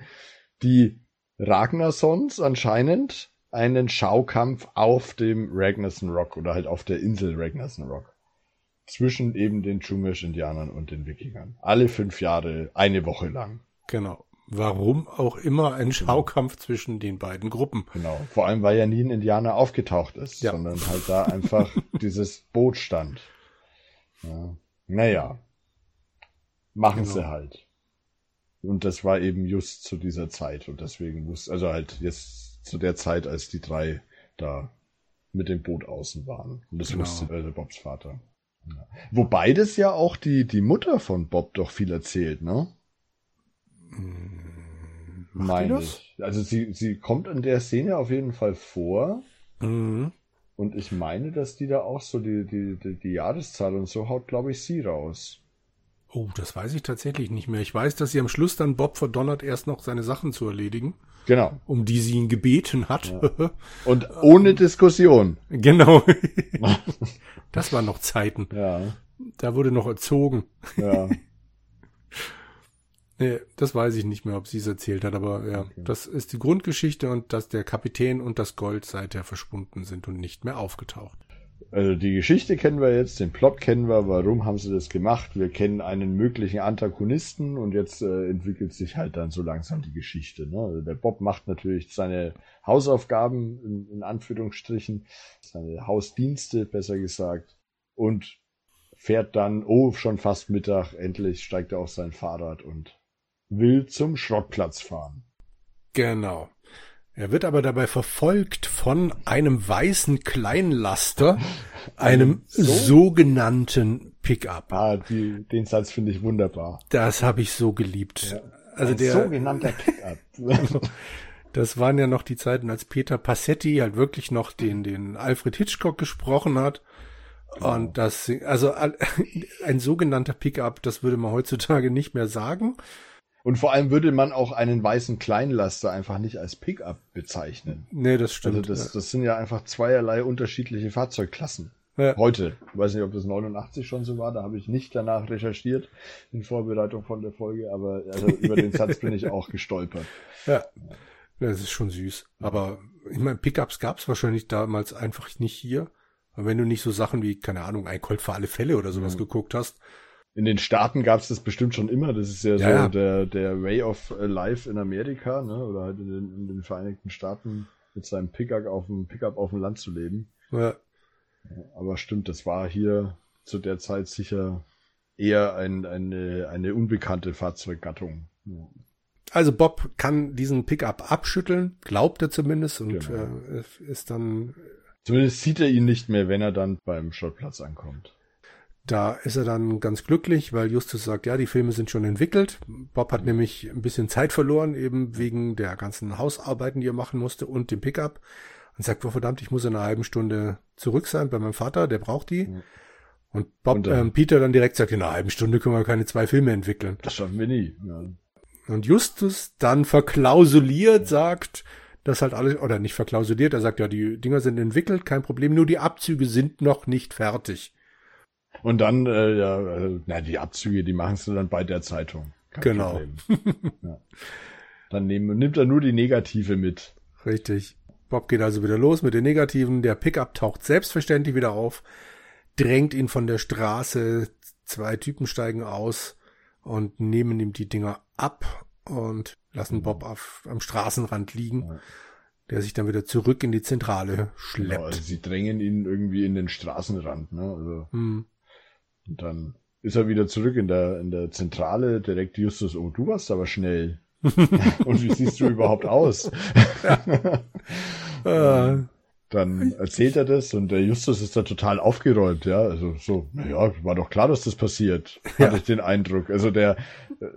die Ragnarsons anscheinend einen Schaukampf auf dem Ragnarsson Rock oder halt auf der Insel Ragnarsson Rock. Zwischen eben den Chumash-Indianern und den Wikingern. Alle fünf Jahre, eine Woche lang. Genau. Warum auch immer ein Schaukampf zwischen den beiden Gruppen. Genau. Vor allem, weil ja nie ein Indianer aufgetaucht ist, Ja. sondern halt da einfach dieses Boot stand. Ja. Naja. Machen Genau. sie halt. Und das war eben just zu dieser Zeit. Und deswegen wusste, also halt jetzt zu der Zeit, als die drei da mit dem Boot außen waren. Und das Genau. wusste also Bobs Vater. Wobei das ja auch die, die Mutter von Bob doch viel erzählt, ne? Meine ich. Also sie, sie kommt in der Szene auf jeden Fall vor. Mhm. Und ich meine, dass die da auch so die, die, die, die Jahreszahl und so haut, glaube ich, sie raus. Oh, das weiß ich tatsächlich nicht mehr. Ich weiß, dass sie am Schluss dann Bob verdonnert, erst noch seine Sachen zu erledigen, Genau. um die sie ihn gebeten hat. Und ohne Diskussion. genau. das waren noch Zeiten. Ja, Da wurde noch erzogen. ja. Nee, das weiß ich nicht mehr, ob sie es erzählt hat, aber ja, das ist die Grundgeschichte und dass der Kapitän und das Gold seither verschwunden sind und nicht mehr aufgetaucht. Also die Geschichte kennen wir jetzt, den Plot kennen wir, warum haben sie das gemacht? Wir kennen einen möglichen Antagonisten und jetzt äh, entwickelt sich halt dann so langsam die Geschichte. Ne? Also der Bob macht natürlich seine Hausaufgaben, in, in Anführungsstrichen, seine Hausdienste, besser gesagt, und fährt dann, oh, schon fast Mittag, endlich steigt er auf sein Fahrrad und will zum Schrottplatz fahren. Genau. Er wird aber dabei verfolgt von einem weißen Kleinlaster, einem So? sogenannten Pickup. Ah, die, den Satz finde ich wunderbar. Das habe ich so geliebt. Also Ein der, sogenannter Pickup. das waren ja noch die Zeiten, als Peter Passetti halt wirklich noch den, den Alfred Hitchcock gesprochen hat. Und das, also ein sogenannter Pickup, das würde man heutzutage nicht mehr sagen. Und vor allem würde man auch einen weißen Kleinlaster einfach nicht als Pickup bezeichnen. Nee, das stimmt. Also das, das sind ja einfach zweierlei unterschiedliche Fahrzeugklassen. Ja. Heute. Ich weiß nicht, ob das 89 schon so war, da habe ich nicht danach recherchiert in Vorbereitung von der Folge, aber also über den Satz bin ich auch gestolpert. Ja, das ist schon süß. Aber ich meine, Pickups gab es wahrscheinlich damals einfach nicht hier. Aber wenn du nicht so Sachen wie, keine Ahnung, ein Colt für alle Fälle oder sowas Mhm. geguckt hast, In den Staaten gab es das bestimmt schon immer. Das ist ja, so Ja, ja. Der, der Way of Life in Amerika, ne? oder halt in den, in den Vereinigten Staaten mit seinem Pickup auf dem Pickup auf dem Land zu leben. ja, Aber stimmt, das war hier zu der Zeit sicher eher ein, eine, eine unbekannte Fahrzeuggattung. Ja. also Bob kann diesen Pickup abschütteln, glaubt er zumindest und Genau. äh, ist dann, Zumindest sieht er ihn nicht mehr, wenn er dann beim Schrottplatz ankommt. Da ist er dann ganz glücklich, weil Justus sagt, ja, die Filme sind schon entwickelt. Bob hat nämlich ein bisschen Zeit verloren, eben wegen der ganzen Hausarbeiten, die er machen musste und dem Pickup. Und sagt, oh verdammt, ich muss in einer halben Stunde zurück sein bei meinem Vater, der braucht die. Mhm. Und Bob, Und dann- ähm, Peter dann direkt sagt, in einer halben Stunde können wir keine zwei Filme entwickeln. Das schaffen wir nie. Ja. Und Justus dann verklausuliert sagt, dass halt alles, oder nicht verklausuliert, er sagt, ja, die Dinger sind entwickelt, kein Problem, nur die Abzüge sind noch nicht fertig. Und dann, äh, ja, äh, na, die Abzüge, die machen sie dann bei der Zeitung. Kein Genau. Ja. Dann nehmen, nimmt er nur die Negative mit. Richtig. Bob geht also wieder los mit den Negativen. Der Pickup taucht selbstverständlich wieder auf, drängt ihn von der Straße. Zwei Typen steigen aus und nehmen ihm die Dinger ab und lassen Bob auf, am Straßenrand liegen, Ja. der sich dann wieder zurück in die Zentrale Genau, schleppt. also sie drängen ihn irgendwie in den Straßenrand. Ne? Also, Hm. Und dann ist er wieder zurück in der, in der Zentrale. Direkt Justus, oh, du warst aber schnell. und wie siehst du überhaupt aus? Äh, Dann erzählt er das und der Justus ist da total aufgeräumt, ja. Also so, naja, war doch klar, dass das passiert, Ja. hatte ich den Eindruck. Also der äh,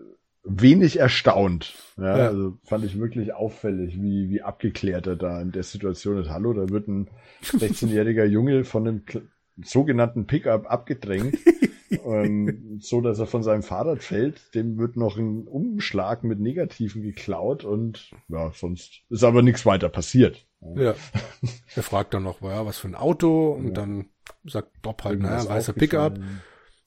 wenig erstaunt. Ja, Ja. also fand ich wirklich auffällig, wie, wie abgeklärt er da in der Situation ist. Hallo, da wird ein 16-jähriger Junge von einem sogenannten Pickup abgedrängt. ähm, so dass er von seinem Fahrrad fällt. Dem wird noch ein Umschlag mit Negativen geklaut und ja, sonst ist aber nichts weiter passiert. Ja. Er fragt dann noch, ja, was für ein Auto und ja. dann sagt Bob halt, naja, weißer Pickup.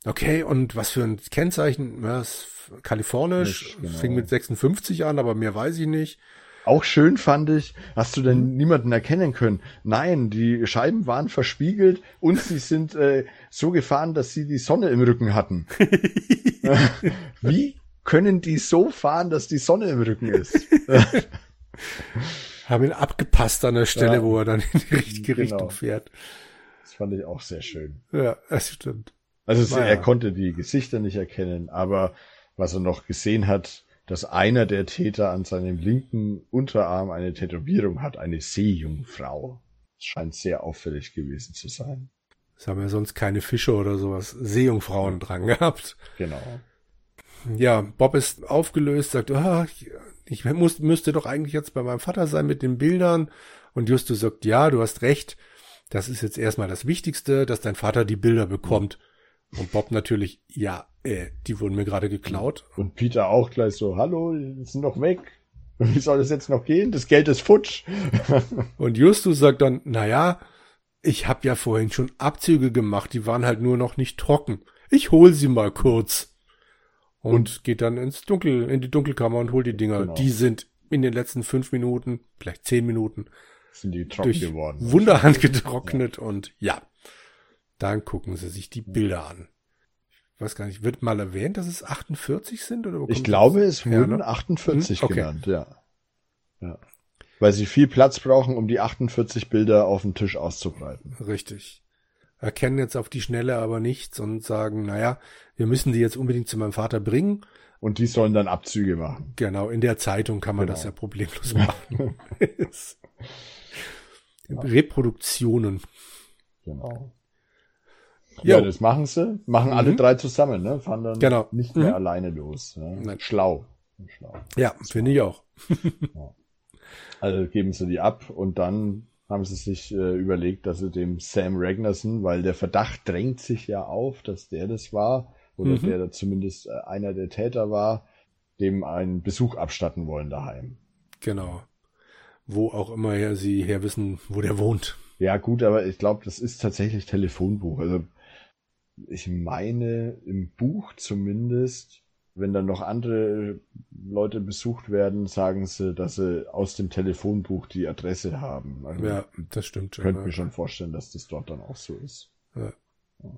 Okay, und was für ein Kennzeichen? Ja, ist kalifornisch, genau. fing mit 56 an, aber mehr weiß ich nicht. Auch schön fand ich, hast du denn hm. niemanden erkennen können? Nein, die Scheiben waren verspiegelt und sie sind äh, so gefahren, dass sie die Sonne im Rücken hatten. Wie können die so fahren, dass die Sonne im Rücken ist? Haben ihn abgepasst an der Stelle, ja, wo er dann in die richtige genau. Richtung fährt. Das fand ich auch sehr schön. Ja, das stimmt. Also naja. er konnte die Gesichter nicht erkennen, aber was er noch gesehen hat, dass einer der Täter an seinem linken Unterarm eine Tätowierung hat, eine Seejungfrau. Das scheint sehr auffällig gewesen zu sein. Das haben ja sonst keine Fische oder sowas, Seejungfrauen dran gehabt. Genau. Ja, Bob ist aufgelöst, sagt, oh, ich muss, müsste doch eigentlich jetzt bei meinem Vater sein mit den Bildern. Und Justus sagt, ja, du hast recht. Das ist jetzt erstmal das Wichtigste, dass dein Vater die Bilder bekommt. Und Bob natürlich, ja, äh, die wurden mir gerade geklaut. Und Peter auch gleich so, hallo, die sind doch weg. Wie soll das jetzt noch gehen? Das Geld ist futsch. und Justus sagt dann, naja, ich habe ja vorhin schon Abzüge gemacht, die waren halt nur noch nicht trocken. Ich hol sie mal kurz. Und, und geht dann ins Dunkel, in die Dunkelkammer und holt die Dinger. Genau. Die sind in den letzten fünf Minuten, vielleicht zehn Minuten, sind die trocken durch geworden. Wunderhand getrocknet ja. und ja, dann gucken sie sich die Bilder an. Ich weiß gar nicht, wird mal erwähnt, dass es 48 sind? Oder ich glaube, es wurden ne? 48 hm? okay. genannt, ja. ja. Weil sie viel Platz brauchen, um die 48 Bilder auf dem Tisch auszubreiten. Richtig. Erkennen jetzt auf die Schnelle aber nichts und sagen, naja, wir müssen die jetzt unbedingt zu meinem Vater bringen. Und die sollen dann Abzüge machen. Genau, in der Zeitung kann man genau. das ja problemlos machen. Reproduktionen. Genau. Ja, das machen sie. Machen mhm. alle drei zusammen, ne? Fahren dann genau. nicht mehr mhm. alleine los. Ja? Schlau. Schlau. Ja, finde ich auch. ja. Also geben sie die ab und dann haben sie sich äh, überlegt, dass sie dem Sam Ragnarsson, weil der Verdacht drängt sich ja auf, dass der das war, oder mhm. der da zumindest äh, einer der Täter war, dem einen Besuch abstatten wollen daheim. Genau. Wo auch immer sie her wissen, wo der wohnt. Ja, gut, aber ich glaube, das ist tatsächlich Telefonbuch. Also ich meine, im Buch zumindest, wenn dann noch andere Leute besucht werden, sagen sie, dass sie aus dem Telefonbuch die Adresse haben. Also ja, das stimmt schon. Könnte ja. mir schon vorstellen, dass das dort dann auch so ist. Ja. Ja.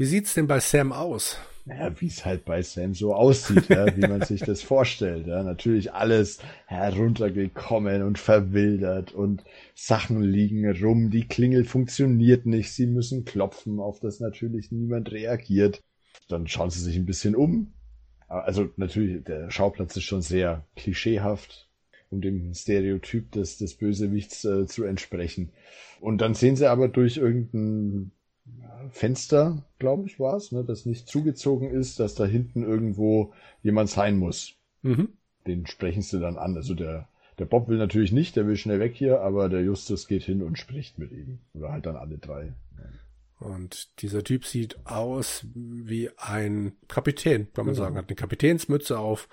Wie sieht's denn bei Sam aus? Naja, wie es halt bei Sam so aussieht, ja, wie man sich das vorstellt. Ja. Natürlich alles heruntergekommen und verwildert und Sachen liegen rum, die Klingel funktioniert nicht, sie müssen klopfen, auf das natürlich niemand reagiert. Dann schauen sie sich ein bisschen um. Also natürlich, der Schauplatz ist schon sehr klischeehaft, um dem Stereotyp des, des Bösewichts äh, zu entsprechen. Und dann sehen sie aber durch irgendein Fenster, glaube ich, war es, ne, das nicht zugezogen ist, dass da hinten irgendwo jemand sein muss. Mhm. Den sprechen sie dann an. Also der, der Bob will natürlich nicht, der will schnell weg hier, aber der Justus geht hin und spricht mit ihm. Oder halt dann alle drei. Und dieser Typ sieht aus wie ein Kapitän, kann man genau. sagen. Hat eine Kapitänsmütze auf,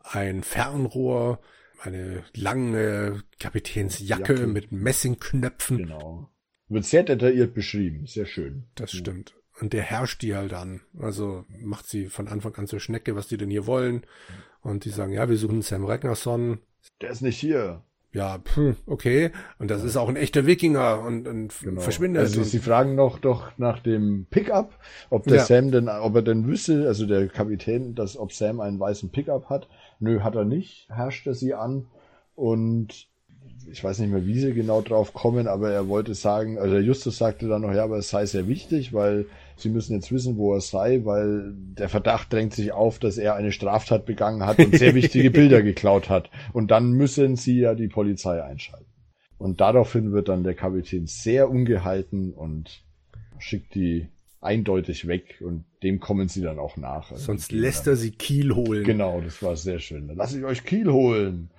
ein Fernrohr, eine lange Kapitänsjacke Jacke. mit Messingknöpfen. Genau. Wird sehr detailliert beschrieben, sehr schön. Das stimmt. Und der herrscht die halt an. Also macht sie von Anfang an zur Schnecke, was die denn hier wollen. Und die sagen, ja, wir suchen Sam Ragnarsson. Der ist nicht hier. Ja, pff, okay. Und das ist auch ein echter Wikinger und, und genau. verschwindet. Also sie fragen noch doch nach dem Pickup, ob der ja. Sam denn, ob er denn wüsste, also der Kapitän, dass ob Sam einen weißen Pickup hat. Nö, hat er nicht. Herrscht er sie an und ich weiß nicht mehr, wie sie genau drauf kommen, aber er wollte sagen, also Justus sagte dann noch, ja, aber es sei sehr wichtig, weil sie müssen jetzt wissen, wo er sei, weil der Verdacht drängt sich auf, dass er eine Straftat begangen hat und sehr wichtige Bilder geklaut hat. Und dann müssen sie ja die Polizei einschalten. Und daraufhin wird dann der Kapitän sehr ungehalten und schickt die eindeutig weg und dem kommen sie dann auch nach. Also Sonst lässt er sie Kiel holen. Genau, das war sehr schön. Dann lasse ich euch Kiel holen.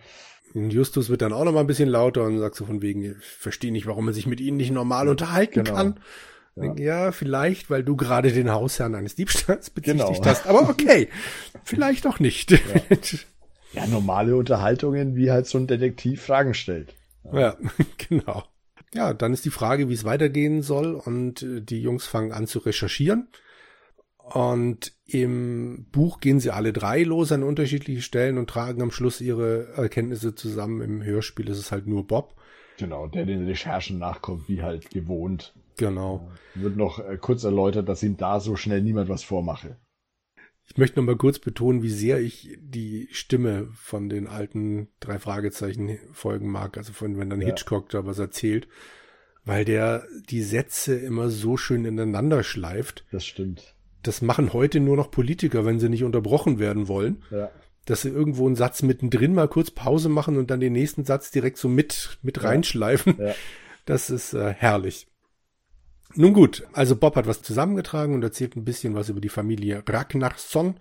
Und Justus wird dann auch noch mal ein bisschen lauter und sagt so von wegen, ich verstehe nicht, warum man sich mit ihnen nicht normal unterhalten genau. kann. Ja. ja, vielleicht, weil du gerade den Hausherrn eines Diebstahls bezichtigt Genau. hast. Aber okay, vielleicht auch nicht. Ja, normale Unterhaltungen, wie halt so ein Detektiv Fragen stellt. Ja, genau. Ja, dann ist die Frage, wie es weitergehen soll und äh, die Jungs fangen an zu recherchieren. Und im Buch gehen sie alle drei los an unterschiedliche Stellen und tragen am Schluss ihre Erkenntnisse zusammen. Im Hörspiel ist es halt nur Bob. Genau, der den Recherchen nachkommt, wie halt gewohnt. Genau. Wird noch äh, kurz erläutert, dass ihm da so schnell niemand was vormache. Ich möchte noch mal kurz betonen, wie sehr ich die Stimme von den alten drei Fragezeichen folgen mag. Also von, wenn dann Ja. Hitchcock da was erzählt. Weil der die Sätze immer so schön ineinander schleift. Das stimmt. Das machen heute nur noch Politiker, wenn sie nicht unterbrochen werden wollen. Ja. Dass sie irgendwo einen Satz mittendrin mal kurz Pause machen und dann den nächsten Satz direkt so mit, mit Ja. reinschleifen. Ja. Das ist äh, herrlich. Nun gut, also Bob hat was zusammengetragen und erzählt ein bisschen was über die Familie Ragnarsson.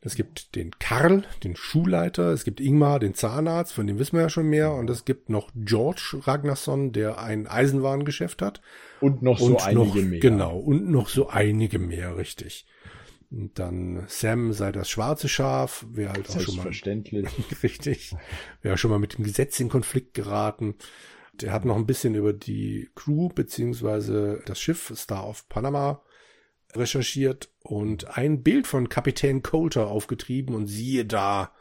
Es gibt den Karl, den Schulleiter, es gibt Ingmar, den Zahnarzt, von dem wissen wir ja schon mehr, und es gibt noch George Ragnarsson, der ein Eisenwarengeschäft hat. Und noch so und einige noch, mehr. Genau, und noch so einige mehr, richtig. Und dann Sam sei das schwarze Schaf, wäre halt auch schon mal Selbstverständlich. Richtig. Wäre schon mal mit dem Gesetz in Konflikt geraten. Der hat noch ein bisschen über die Crew beziehungsweise das Schiff Star of Panama recherchiert und ein Bild von Kapitän Coulter aufgetrieben und siehe da,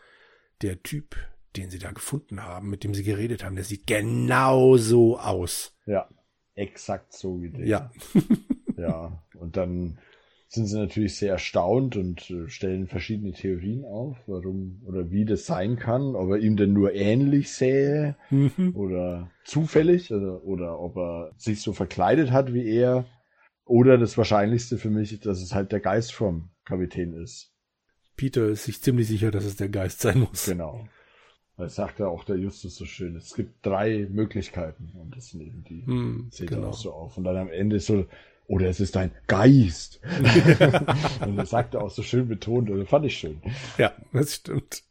der Typ, den sie da gefunden haben, mit dem sie geredet haben, der sieht genau so aus. Ja, exakt so wie der. Ja, Ja, und dann sind sie natürlich sehr erstaunt und äh, stellen verschiedene Theorien auf, warum oder wie das sein kann, ob er ihm denn nur ähnlich sähe Mhm. oder zufällig oder, oder ob er sich so verkleidet hat wie er. Oder das Wahrscheinlichste für mich, dass es halt der Geist vom Kapitän ist. Peter ist sich ziemlich sicher, dass es der Geist sein muss. Genau. Das sagt ja auch der Justus so schön. Es gibt drei Möglichkeiten und das sind eben die. Hm, Seht genau. auch so auf. Und dann am Ende so, oder es ist ein Geist. und das sagt er auch so schön betont. Und das fand ich schön. Ja, das stimmt.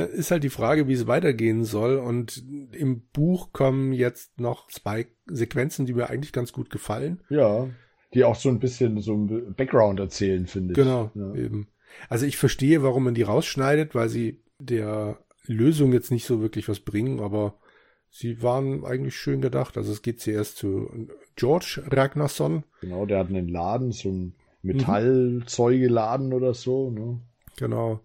Da ist halt die Frage, wie es weitergehen soll. Und im Buch kommen jetzt noch zwei Sequenzen, die mir eigentlich ganz gut gefallen. Ja. Die auch so ein bisschen so ein Background erzählen, finde ich. Genau, Ja. eben. Also ich verstehe, warum man die rausschneidet, weil sie der Lösung jetzt nicht so wirklich was bringen, aber sie waren eigentlich schön gedacht. Also es geht zuerst zu George Ragnarsson. Genau, der hat einen Laden, so Mhm. ein Metallzeugeladen oder so. Ne? Genau.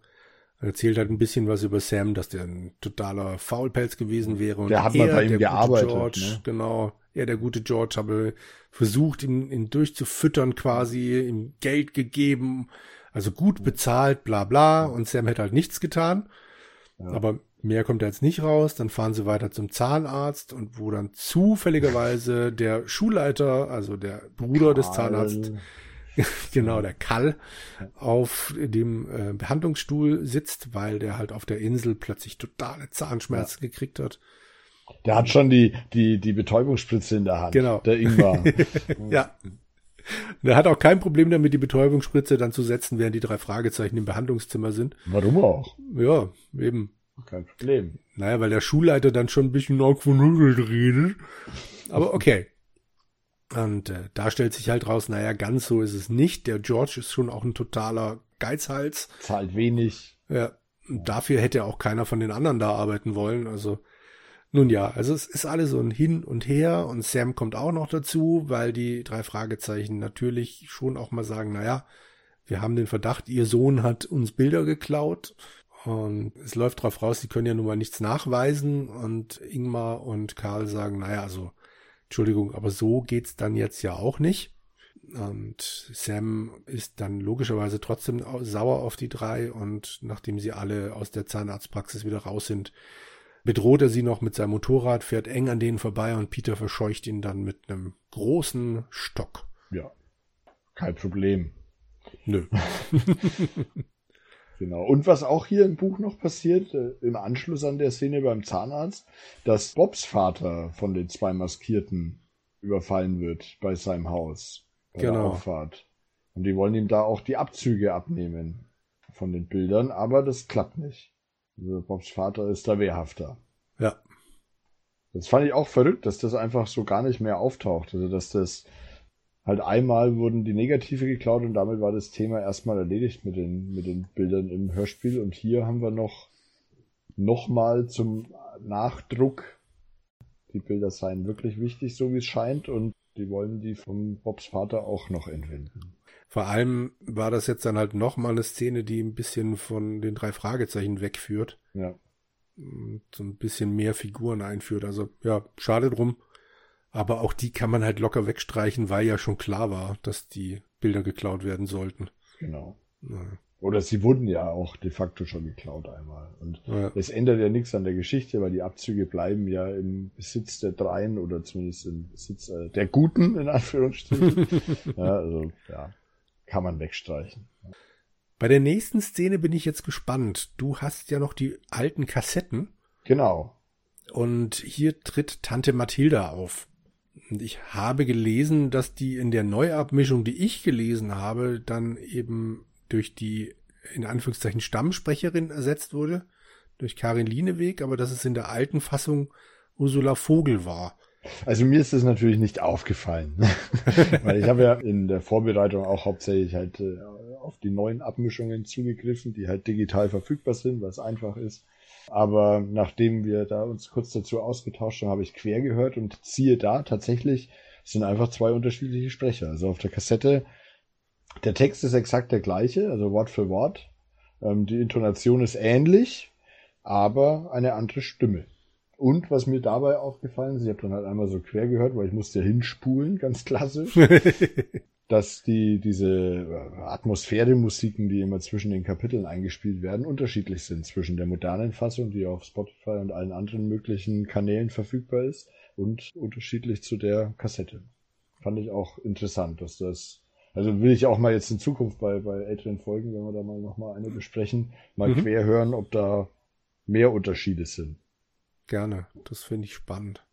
Er erzählt halt ein bisschen was über Sam, dass der ein totaler Faulpelz gewesen wäre. Und Der hat mal bei ihm gearbeitet, George, ne? Genau. Er, der gute George, habe versucht, ihn, ihn durchzufüttern quasi, ihm Geld gegeben, also gut bezahlt, bla bla. Und Sam hätte halt nichts getan. Ja. Aber mehr kommt da jetzt nicht raus. Dann fahren sie weiter zum Zahnarzt und wo dann zufälligerweise der Schulleiter, also der Bruder des Zahnarztes, genau, der Kall, auf dem äh, Behandlungsstuhl sitzt, weil der halt auf der Insel plötzlich totale Zahnschmerzen gekriegt hat. Der hat schon die, die, die Betäubungsspritze in der Hand. Genau. Der Ingwer. Ja. Der hat auch kein Problem damit, die Betäubungsspritze dann zu setzen, während die drei Fragezeichen im Behandlungszimmer sind. Warum auch? Ja, eben. Kein Problem. Naja, weil der Schulleiter dann schon ein bisschen argwöhnisch redet. Aber okay. Und äh, da stellt sich halt raus, naja, ganz so ist es nicht. Der George ist schon auch ein totaler Geizhals. Zahlt wenig. Ja, und dafür hätte auch keiner von den anderen da arbeiten wollen. Also, nun ja, also es ist alles so ein Hin und Her und Sam kommt auch noch dazu, weil die drei Fragezeichen natürlich schon auch mal sagen, naja, wir haben den Verdacht, ihr Sohn hat uns Bilder geklaut. Und es läuft drauf raus, sie können ja nun mal nichts nachweisen. Und Ingmar und Karl sagen, naja, also, Entschuldigung, aber so geht's dann jetzt ja auch nicht. Und Sam ist dann logischerweise trotzdem au- sauer auf die drei und nachdem sie alle aus der Zahnarztpraxis wieder raus sind, bedroht er sie noch mit seinem Motorrad, fährt eng an denen vorbei und Peter verscheucht ihn dann mit einem großen Stock. Ja. Kein Problem. Nö. Genau. Und was auch hier im Buch noch passiert, äh, im Anschluss an der Szene beim Zahnarzt, dass Bobs Vater von den zwei Maskierten überfallen wird bei seinem Haus. Bei der Genau. Auffahrt. Und die wollen ihm da auch die Abzüge abnehmen von den Bildern, aber das klappt nicht. Also Bobs Vater ist da wehrhafter. Ja. Das fand ich auch verrückt, dass das einfach so gar nicht mehr auftaucht. Also, dass das halt einmal wurden die Negative geklaut und damit war das Thema erstmal erledigt mit den, mit den Bildern im Hörspiel. Und hier haben wir noch, noch mal zum Nachdruck. Die Bilder seien wirklich wichtig, so wie es scheint. Und die wollen die von Bobs Vater auch noch entwenden. Vor allem war das jetzt dann halt noch mal eine Szene, die ein bisschen von den drei Fragezeichen wegführt. Ja. Und so ein bisschen mehr Figuren einführt. Also ja, schade drum. Aber auch die kann man halt locker wegstreichen, weil ja schon klar war, dass die Bilder geklaut werden sollten. Genau. Ja. Oder sie wurden ja auch de facto schon geklaut einmal. Und Ja. es ändert ja nichts an der Geschichte, weil die Abzüge bleiben ja im Besitz der Dreien oder zumindest im Besitz äh, der Guten, in Anführungsstrichen. ja, also, ja, kann man wegstreichen. Bei der nächsten Szene bin ich jetzt gespannt. Du hast ja noch die alten Kassetten Genau. und hier tritt Tante Mathilda auf. Und ich habe gelesen, dass die in der Neuabmischung, die ich gelesen habe, dann eben durch die in Anführungszeichen Stammsprecherin ersetzt wurde, durch Karin Lieneweg, aber dass es in der alten Fassung Ursula Vogel war. Also mir ist das natürlich nicht aufgefallen, weil ich habe ja in der Vorbereitung auch hauptsächlich halt äh, auf die neuen Abmischungen zugegriffen, die halt digital verfügbar sind, was einfach ist. Aber nachdem wir da uns kurz dazu ausgetauscht haben, habe ich quer gehört und ziehe da tatsächlich sind einfach zwei unterschiedliche Sprecher. Also auf der Kassette der Text ist exakt der gleiche, also Wort für Wort. Ähm, die Intonation ist ähnlich, aber eine andere Stimme. Und was mir dabei aufgefallen ist, ich habe dann halt einmal so quer gehört, weil ich musste ja hinspulen, ganz klassisch, dass die diese äh, Atmosphäre-Musiken, die immer zwischen den Kapiteln eingespielt werden, unterschiedlich sind zwischen der modernen Fassung, die auf Spotify und allen anderen möglichen Kanälen verfügbar ist, und unterschiedlich zu der Kassette. Fand ich auch interessant, dass das also will ich auch mal jetzt in Zukunft bei, bei älteren Folgen, wenn wir da mal nochmal eine besprechen, mal Mhm. quer hören, ob da mehr Unterschiede sind. Gerne, das finde ich spannend.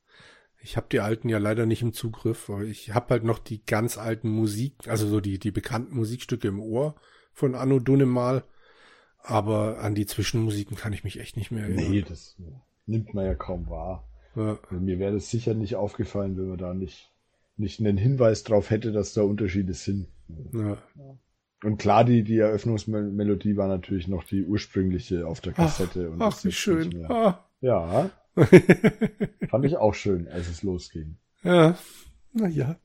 Ich habe die alten ja leider nicht im Zugriff, aber ich habe halt noch die ganz alten Musik, also so die, die bekannten Musikstücke im Ohr von Anno Dunnemal. Aber an die Zwischenmusiken kann ich mich echt nicht mehr erinnern. Nee, das nimmt man ja kaum wahr. Ja, Mir wäre das sicher nicht aufgefallen, wenn man da nicht, nicht einen Hinweis drauf hätte, dass da Unterschiede sind. ja. Und klar, die, die Eröffnungsmelodie war natürlich noch die ursprüngliche auf der Kassette. und Ach, ist wie schön. Ah. Ja, fand ich auch schön, als es losging. Ja, na ja.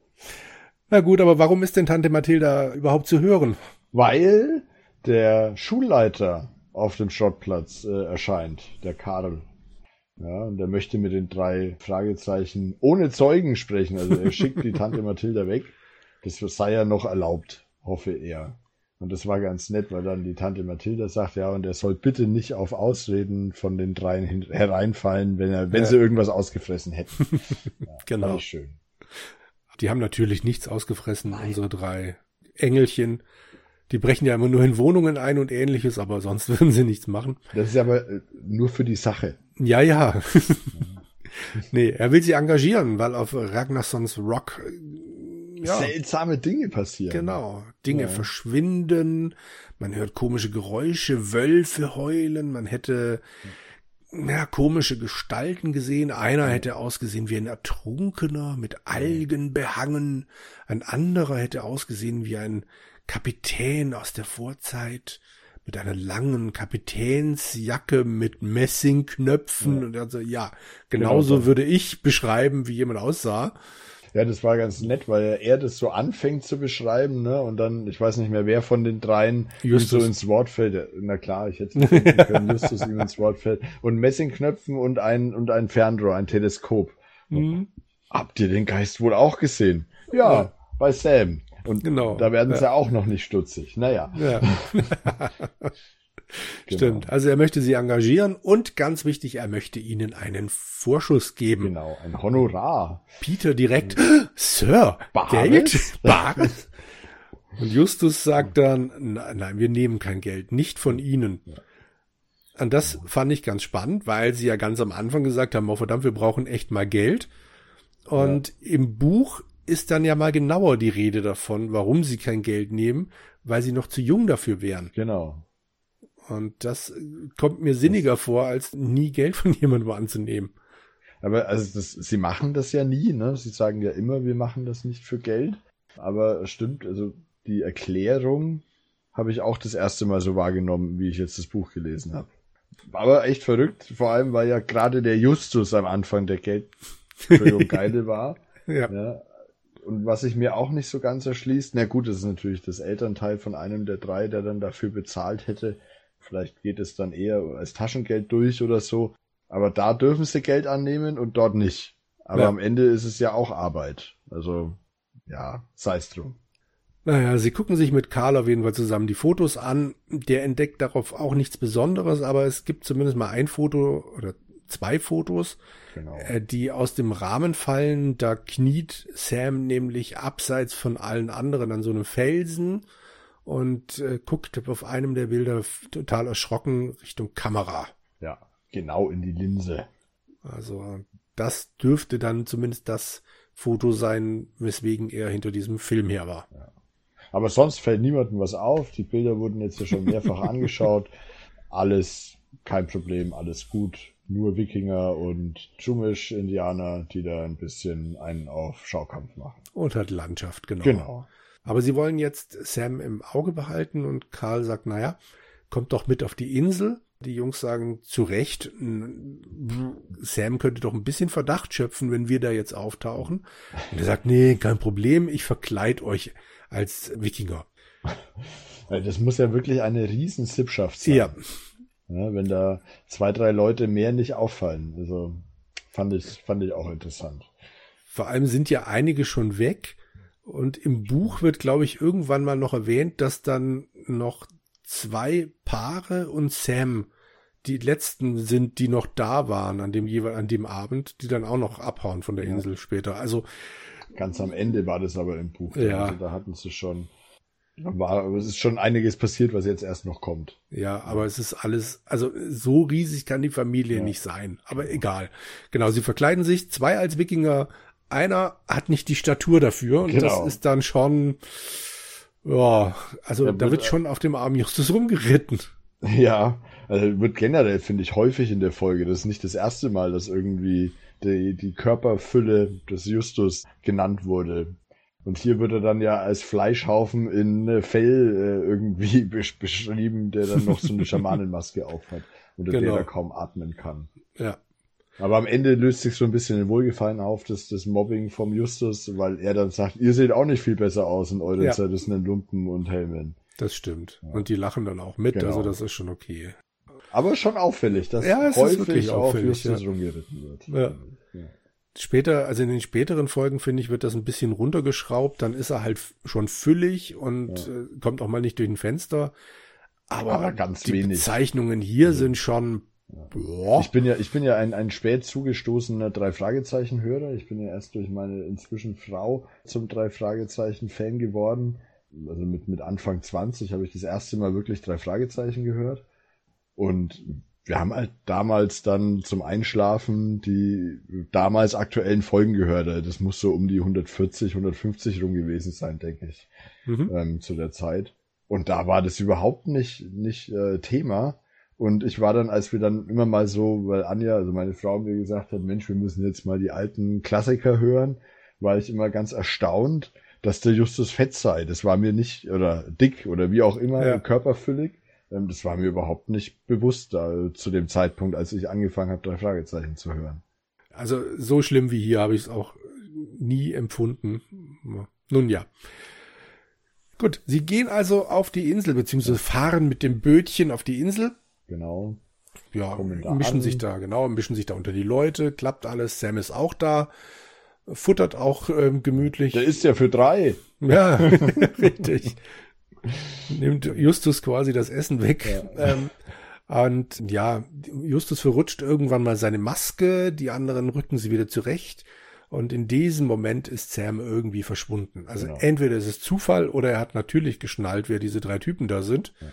Na gut, aber warum ist denn Tante Mathilda überhaupt zu hören? Weil der Schulleiter auf dem Schrottplatz äh, erscheint, der Karl. Ja, und der möchte mit den drei Fragezeichen ohne Zeugen sprechen. Also er schickt die Tante Mathilda weg. Das sei ja noch erlaubt, hoffe er. Und das war ganz nett, weil dann die Tante Mathilda sagt, ja, und er soll bitte nicht auf Ausreden von den dreien hereinfallen, wenn er, wenn Ja. sie irgendwas ausgefressen hätten. Genau. Fand ich schön. Die haben natürlich nichts ausgefressen, unsere drei Engelchen. Die brechen ja immer nur in Wohnungen ein und ähnliches, aber sonst würden sie nichts machen. Das ist aber äh, nur für die Sache. Ja, ja. nee, er will sie engagieren, weil auf Ragnarssons Rock äh, ja, Seltsame Dinge passieren. genau, Dinge Ja. verschwinden, man hört komische Geräusche, Wölfe heulen, man hätte ja, komische Gestalten gesehen. Einer hätte ausgesehen wie ein Ertrunkener mit Algen behangen, ein anderer hätte ausgesehen wie ein Kapitän aus der Vorzeit mit einer langen Kapitänsjacke mit Messingknöpfen Ja. und also ja, genauso Genau so. würde ich beschreiben, wie jemand aussah. Ja, das war ganz nett, weil er das so anfängt zu beschreiben, ne? Und dann, ich weiß nicht mehr, wer von den dreien ihm Justus. so ins Wort fällt. Na klar, ich hätte es können, Justus ihm ins Wort fällt. Und Messingknöpfen und ein, und ein Fernrohr, ein Teleskop. Mhm. Habt ihr den Geist wohl auch gesehen? Ja, Ja. bei Sam. Und Genau, da werden sie ja. auch noch nicht stutzig. Naja. Ja. Genau. Stimmt. Also er möchte sie engagieren und ganz wichtig, er möchte ihnen einen Vorschuss geben. Genau, ein Honorar. Peter direkt, Sir, Bares? Geld? Bares? Und Justus sagt dann, "Na- nein, wir nehmen kein Geld, nicht von Ihnen. Und das fand ich ganz spannend, weil sie ja ganz am Anfang gesagt haben, oh verdammt, wir brauchen echt mal Geld. Und im Buch ist dann ja mal genauer die Rede davon, warum sie kein Geld nehmen, weil sie noch zu jung dafür wären. Genau. Und das äh, kommt mir sinniger vor, als nie Geld von jemandem anzunehmen. Aber also das, sie machen das ja nie, ne? Sie sagen ja immer, wir machen das nicht für Geld. Aber stimmt, also die Erklärung habe ich auch das erste Mal so wahrgenommen, wie ich jetzt das Buch gelesen habe. Aber echt verrückt, vor allem, weil ja gerade der Justus am Anfang der Geld Geile war. ja. ja. Und was sich mir auch nicht so ganz erschließt, na gut, das ist natürlich das Elternteil von einem der drei, der dann dafür bezahlt hätte. Vielleicht geht es dann eher als Taschengeld durch oder so. Aber da dürfen sie Geld annehmen und dort nicht. Aber ja. am Ende ist es ja auch Arbeit. Also, ja, sei es drum. Naja, sie gucken sich mit Karl auf jeden Fall zusammen die Fotos an. Der entdeckt darauf auch nichts Besonderes, aber es gibt zumindest mal ein Foto oder zwei Fotos, genau. äh, die aus dem Rahmen fallen. Da kniet Sam nämlich abseits von allen anderen an so einem Felsen und äh, guckt auf einem der Bilder total erschrocken Richtung Kamera. Ja, genau in die Linse. Also das dürfte dann zumindest das Foto sein, weswegen er hinter diesem Film her war. Ja. Aber sonst fällt niemandem was auf. Die Bilder wurden jetzt ja schon mehrfach angeschaut. Alles kein Problem, alles gut. Nur Wikinger und Chumish-Indianer, die da ein bisschen einen auf Schaukampf machen. Und hat Landschaft, genau. Genau. Aber sie wollen jetzt Sam im Auge behalten und Karl sagt, naja, kommt doch mit auf die Insel. Die Jungs sagen zu Recht, Sam könnte doch ein bisschen Verdacht schöpfen, wenn wir da jetzt auftauchen. Und er sagt, nee, kein Problem, ich verkleid euch als Wikinger. Das muss ja wirklich eine riesen Sippschaft sein. Ja. ja. Wenn da zwei, drei Leute mehr nicht auffallen. Also fand ich, fand ich auch interessant. Vor allem sind ja einige schon weg. Und im Buch wird, glaube ich, irgendwann mal noch erwähnt, dass dann noch zwei Paare und Sam die letzten sind, die noch da waren an dem jeweil an dem Abend, die dann auch noch abhauen von der Insel ja. später. Also Ganz am Ende war das aber im Buch. Ja. Also da hatten sie schon, war, es ist schon einiges passiert, was jetzt erst noch kommt. Ja, aber es ist alles, also so riesig kann die Familie ja. nicht sein. Aber egal. Genau, sie verkleiden sich, zwei als Wikinger, einer hat nicht die Statur dafür und genau. das ist dann schon, ja, also ja, da wird schon auf dem Arm Justus rumgeritten. Ja, also wird generell, finde ich, häufig in der Folge. Das ist nicht das erste Mal, dass irgendwie die, die Körperfülle des Justus genannt wurde. Und hier wird er dann ja als Fleischhaufen in Fell äh, irgendwie beschrieben, der dann noch so eine Schamanenmaske aufhat, unter genau. der er kaum atmen kann. Ja. Aber am Ende löst sich so ein bisschen in Wohlgefallen auf, dass das Mobbing vom Justus, weil er dann sagt, ihr seht auch nicht viel besser aus in euren ja. zerrissenen Lumpen und Helmen. Das stimmt. Ja. Und die lachen dann auch mit, genau. also das ist schon okay. Aber schon auffällig, dass ja, häufig auf Justus ja. rumgeritten wird. Ja. ja. Später, also in den späteren Folgen, finde ich, wird das ein bisschen runtergeschraubt. Dann ist er halt schon füllig und äh, kommt auch mal nicht durch ein Fenster. Aber, Aber ganz die wenig. Zeichnungen hier sind schon. Boah. Ich bin ja, ich bin ja ein, ein spät zugestoßener drei Fragezeichen Hörer. Ich bin ja erst durch meine inzwischen Frau zum drei Fragezeichen Fan geworden. Also mit, mit Anfang 20 habe ich das erste Mal wirklich drei Fragezeichen gehört. Und wir haben halt damals dann zum Einschlafen die damals aktuellen Folgen gehört. Das muss so um die 140, 150 rum gewesen sein, denke ich, mhm. ähm, zu der Zeit. Und da war das überhaupt nicht, nicht äh, Thema. Und ich war dann, als wir dann immer mal so, weil Anja, also meine Frau mir gesagt hat, Mensch, wir müssen jetzt mal die alten Klassiker hören, war ich immer ganz erstaunt, dass der Justus fett sei. Das war mir nicht, oder dick oder wie auch immer, ja. körperfüllig. Ähm, das war mir überhaupt nicht bewusst äh, zu dem Zeitpunkt, als ich angefangen habe, drei Fragezeichen zu hören. Also so schlimm wie hier habe ich es auch nie empfunden. Nun ja. Gut, sie gehen also auf die Insel, beziehungsweise fahren mit dem Bötchen auf die Insel. Genau. Ja, mischen an. sich da, genau, mischen sich da unter die Leute, klappt alles. Sam ist auch da, futtert auch ähm, gemütlich. Der ist ja für drei. Ja, richtig nimmt Justus quasi das Essen weg. Ja. Ähm, und ja, Justus verrutscht irgendwann mal seine Maske, die anderen rücken sie wieder zurecht. Und in diesem Moment ist Sam irgendwie verschwunden. Also genau. entweder ist es Zufall oder er hat natürlich geschnallt, wer diese drei Typen da sind. Ja.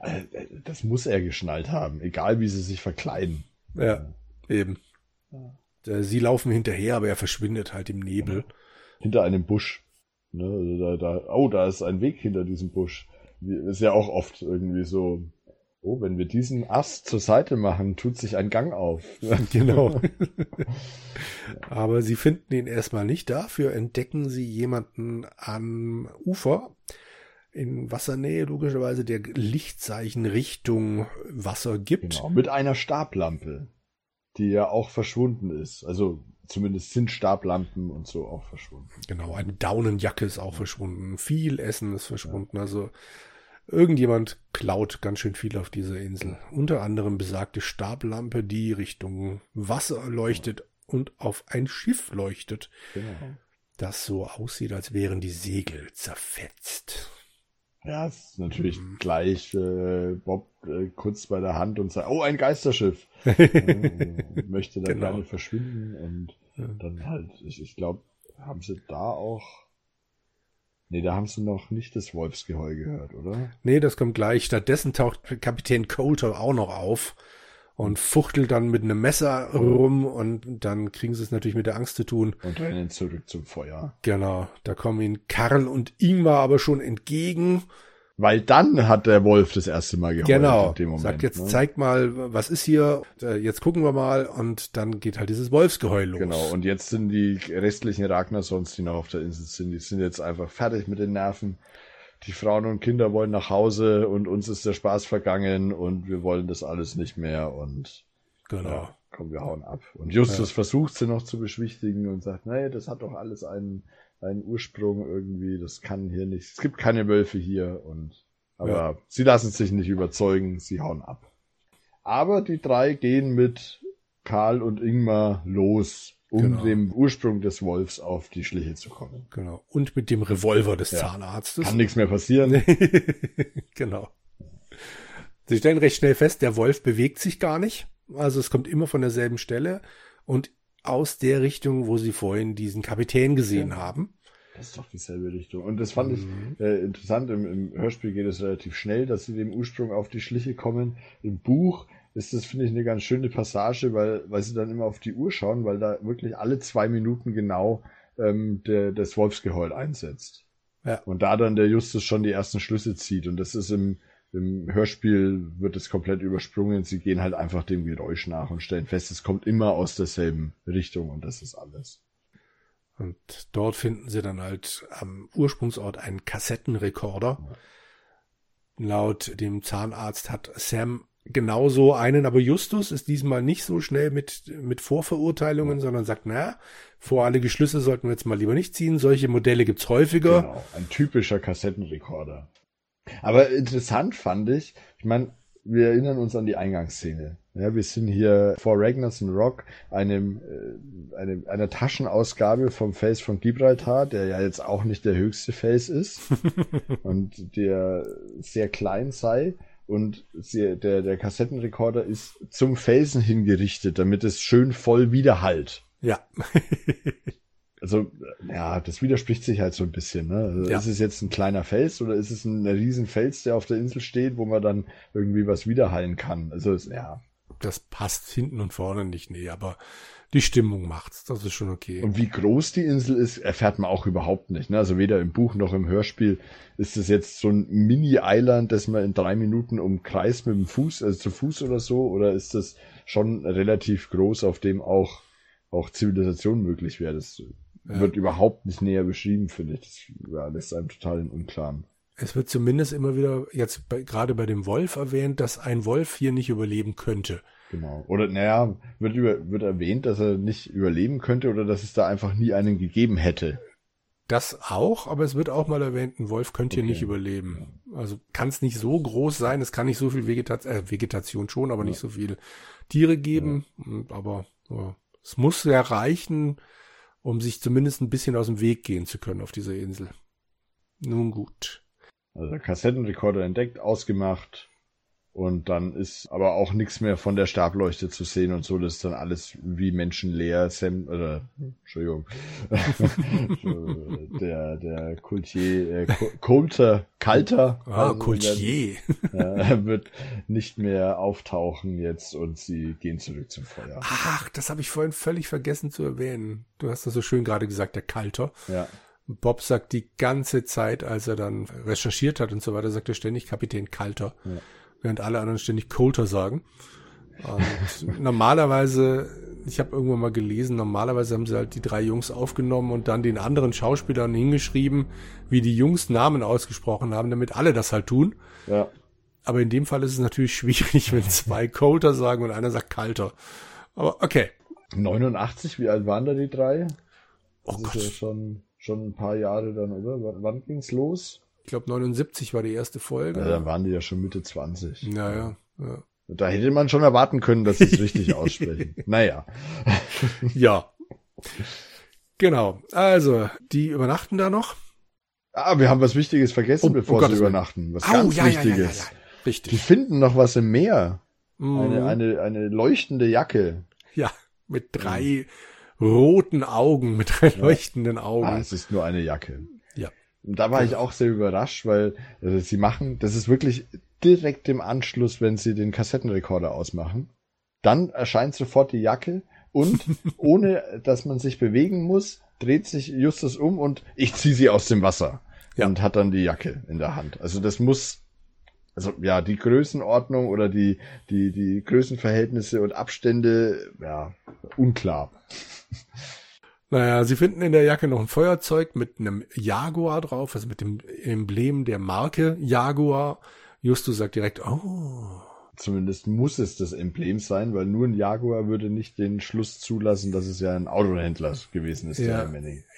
Äh, das muss er geschnallt haben, egal wie sie sich verkleiden. Ja, eben. Sie laufen hinterher, aber er verschwindet halt im Nebel. Hinter einem Busch. Ne, also da, da, oh, da ist ein Weg hinter diesem Busch. Ist ja auch oft irgendwie so Oh, wenn wir diesen Ast zur Seite machen, tut sich ein Gang auf. genau. Aber sie finden ihn erstmal nicht. Dafür entdecken sie jemanden am Ufer in Wassernähe, logischerweise, der Lichtzeichen Richtung Wasser gibt. Genau, mit einer Stablampe, die ja auch verschwunden ist. Also zumindest sind Stablampen und so auch verschwunden. Genau, eine Daunenjacke ist auch verschwunden. Viel Essen ist verschwunden. Ja. Also Irgendjemand klaut ganz schön viel auf dieser Insel. Unter anderem besagte Stablampe, die Richtung Wasser leuchtet und auf ein Schiff leuchtet, genau. das so aussieht, als wären die Segel zerfetzt. Ja, es ist natürlich mhm. gleich äh, Bob äh, kurz bei der Hand und sagt, oh, ein Geisterschiff. äh, möchte dann genau. gerne verschwinden und ja. dann halt, ich, ich glaube, haben sie da auch Nee, da haben sie noch nicht das Wolfsgeheul gehört, oder? Nee, das kommt gleich. Stattdessen taucht Kapitän Coulter auch noch auf und fuchtelt dann mit einem Messer rum und dann kriegen sie es natürlich mit der Angst zu tun. Und rennen zurück zum Feuer. Genau, da kommen ihnen Karl und Ingmar aber schon entgegen weil dann hat der Wolf das erste Mal geheult. Genau. In dem Moment, Sagt jetzt, ne? zeig mal, was ist hier? Äh, jetzt gucken wir mal. Und dann geht halt dieses Wolfsgeheul los. Genau. Und jetzt sind die restlichen Ragnasons, die noch auf der Insel sind, die sind jetzt einfach fertig mit den Nerven. Die Frauen und Kinder wollen nach Hause und uns ist der Spaß vergangen und wir wollen das alles nicht mehr und genau. Ja, komm, wir hauen ab. Und Justus ja. versucht sie noch zu beschwichtigen und sagt, nee, das hat doch alles einen einen Ursprung irgendwie. Das kann hier nicht. Es gibt keine Wölfe hier und aber ja. sie lassen sich nicht überzeugen, sie hauen ab. Aber die drei gehen mit Karl und Ingmar los, um genau. dem Ursprung des Wolfs auf die Schliche zu kommen. Genau. Und mit dem Revolver des ja. Zahnarztes. Kann nichts mehr passieren. genau. Sie stellen recht schnell fest, der Wolf bewegt sich gar nicht. Also es kommt immer von derselben Stelle. Und aus der Richtung, wo sie vorhin diesen Kapitän gesehen ja. haben. Das ist doch dieselbe Richtung. Und das fand mhm. ich äh, interessant. Im, Im, Hörspiel geht es relativ schnell, dass sie dem Ursprung auf die Schliche kommen. Im Buch ist das, finde ich, eine ganz schöne Passage, weil, weil sie dann immer auf die Uhr schauen, weil da wirklich alle zwei Minuten genau ähm, der, das Wolfsgeheul einsetzt. Ja. Und da dann der Justus schon die ersten Schlüsse zieht. Und das ist im, im Hörspiel wird es komplett übersprungen. Sie gehen halt einfach dem Geräusch nach und stellen fest, es kommt immer aus derselben Richtung und das ist alles. Und dort finden sie dann halt am Ursprungsort einen Kassettenrekorder. Laut dem Zahnarzt hat Sam genauso einen, aber Justus ist diesmal nicht so schnell mit, mit Vorverurteilungen, sondern sagt, na, vor alle Geschlüsse sollten wir jetzt mal lieber nicht ziehen. Solche Modelle gibt's häufiger. Genau, ein typischer Kassettenrekorder. Aber interessant fand ich, ich meine, wir erinnern uns an die Eingangsszene. Ja, wir sind hier vor Ragnarsson Rock, einem, äh, einem, einer Taschenausgabe vom Face von Gibraltar, der ja jetzt auch nicht der höchste Face ist und der sehr klein sei. Und der, der Kassettenrekorder ist zum Felsen hingerichtet, damit es schön voll widerhallt. Ja. also ja, das widerspricht sich halt so ein bisschen. Ne? Also, ja. Ist es jetzt ein kleiner Fels oder ist es ein, ein Riesenfels, der auf der Insel steht, wo man dann irgendwie was wiederhallen kann? Also ja. Das passt hinten und vorne nicht, nee, aber die Stimmung macht's, das ist schon okay. Und wie groß die Insel ist, erfährt man auch überhaupt nicht. Ne? Also weder im Buch noch im Hörspiel ist es jetzt so ein Mini-Island, das man in drei Minuten umkreist mit dem Fuß, also zu Fuß oder so, oder ist das schon relativ groß, auf dem auch auch Zivilisation möglich wäre. Das ja. wird überhaupt nicht näher beschrieben, finde ich. Das ja, lässt einem total in Unklaren. Es wird zumindest immer wieder jetzt bei, gerade bei dem Wolf erwähnt, dass ein Wolf hier nicht überleben könnte. Genau. Oder naja, wird, über, wird erwähnt, dass er nicht überleben könnte oder dass es da einfach nie einen gegeben hätte. Das auch, aber es wird auch mal erwähnt, ein Wolf könnte okay. hier nicht überleben. Also kann es nicht so groß sein, es kann nicht so viel Vegetation, äh, Vegetation schon, aber ja. nicht so viele Tiere geben. Ja. Aber ja, es muss ja reichen, um sich zumindest ein bisschen aus dem Weg gehen zu können auf dieser Insel. Nun gut. Also der Kassettenrekorder entdeckt, ausgemacht, und dann ist aber auch nichts mehr von der Stableuchte zu sehen und so. Das ist dann alles wie menschenleer. Sam, oder, Entschuldigung, der, der Coultier, äh, Coulter, Kalter. Ah, also Coultier. Äh, wird nicht mehr auftauchen jetzt und sie gehen zurück zum Feuer. Ach, das habe ich vorhin völlig vergessen zu erwähnen. Du hast das so schön gerade gesagt, der Kalter. Ja. Bob sagt die ganze Zeit, als er dann recherchiert hat und so weiter, sagt er ständig Kapitän Kalter. Ja. Während alle anderen ständig Coulter sagen. Und normalerweise, ich habe irgendwann mal gelesen, normalerweise haben sie halt die drei Jungs aufgenommen und dann den anderen Schauspielern hingeschrieben, wie die Jungs Namen ausgesprochen haben, damit alle das halt tun. Ja. Aber in dem Fall ist es natürlich schwierig, wenn zwei Coulter sagen und einer sagt Kalter. Aber okay. 89, wie alt waren da die drei? Oh Das Gott. ist ja schon, schon ein paar Jahre dann, oder? W- Wann ging's los? Ich glaube 79 war die erste Folge. Ja, dann waren die ja schon Mitte 20. Naja, ja. Da hätte man schon erwarten können, dass sie es richtig aussprechen. Naja. Ja. Genau. Also, die übernachten da noch. Ah, wir haben was Wichtiges vergessen, Oh, bevor um sie übernachten. Was Au, ganz ja, Wichtiges. ja, ja. Die Richtig. finden noch was im Meer. Mhm. Eine, eine, eine leuchtende Jacke. ja, mit drei roten Augen, mit drei leuchtenden Ah, Augen. es ist nur eine Jacke. Da war ich auch sehr überrascht, weil äh, sie machen, das ist wirklich direkt im Anschluss, wenn sie den Kassettenrekorder ausmachen. Dann erscheint sofort die Jacke und ohne dass man sich bewegen muss, dreht sich Justus um und ich ziehe sie aus dem Wasser Ja. und hat dann die Jacke in der Hand. Also das muss, also ja, die Größenordnung oder die, die, die Größenverhältnisse und Abstände, ja, unklar. Naja, sie finden in der Jacke noch ein Feuerzeug mit einem Jaguar drauf, also mit dem Emblem der Marke Jaguar. Justus sagt direkt, oh, Zumindest muss es das Emblem sein, weil nur ein Jaguar würde nicht den Schluss zulassen, dass es ja ein Autohändler gewesen ist, Ja.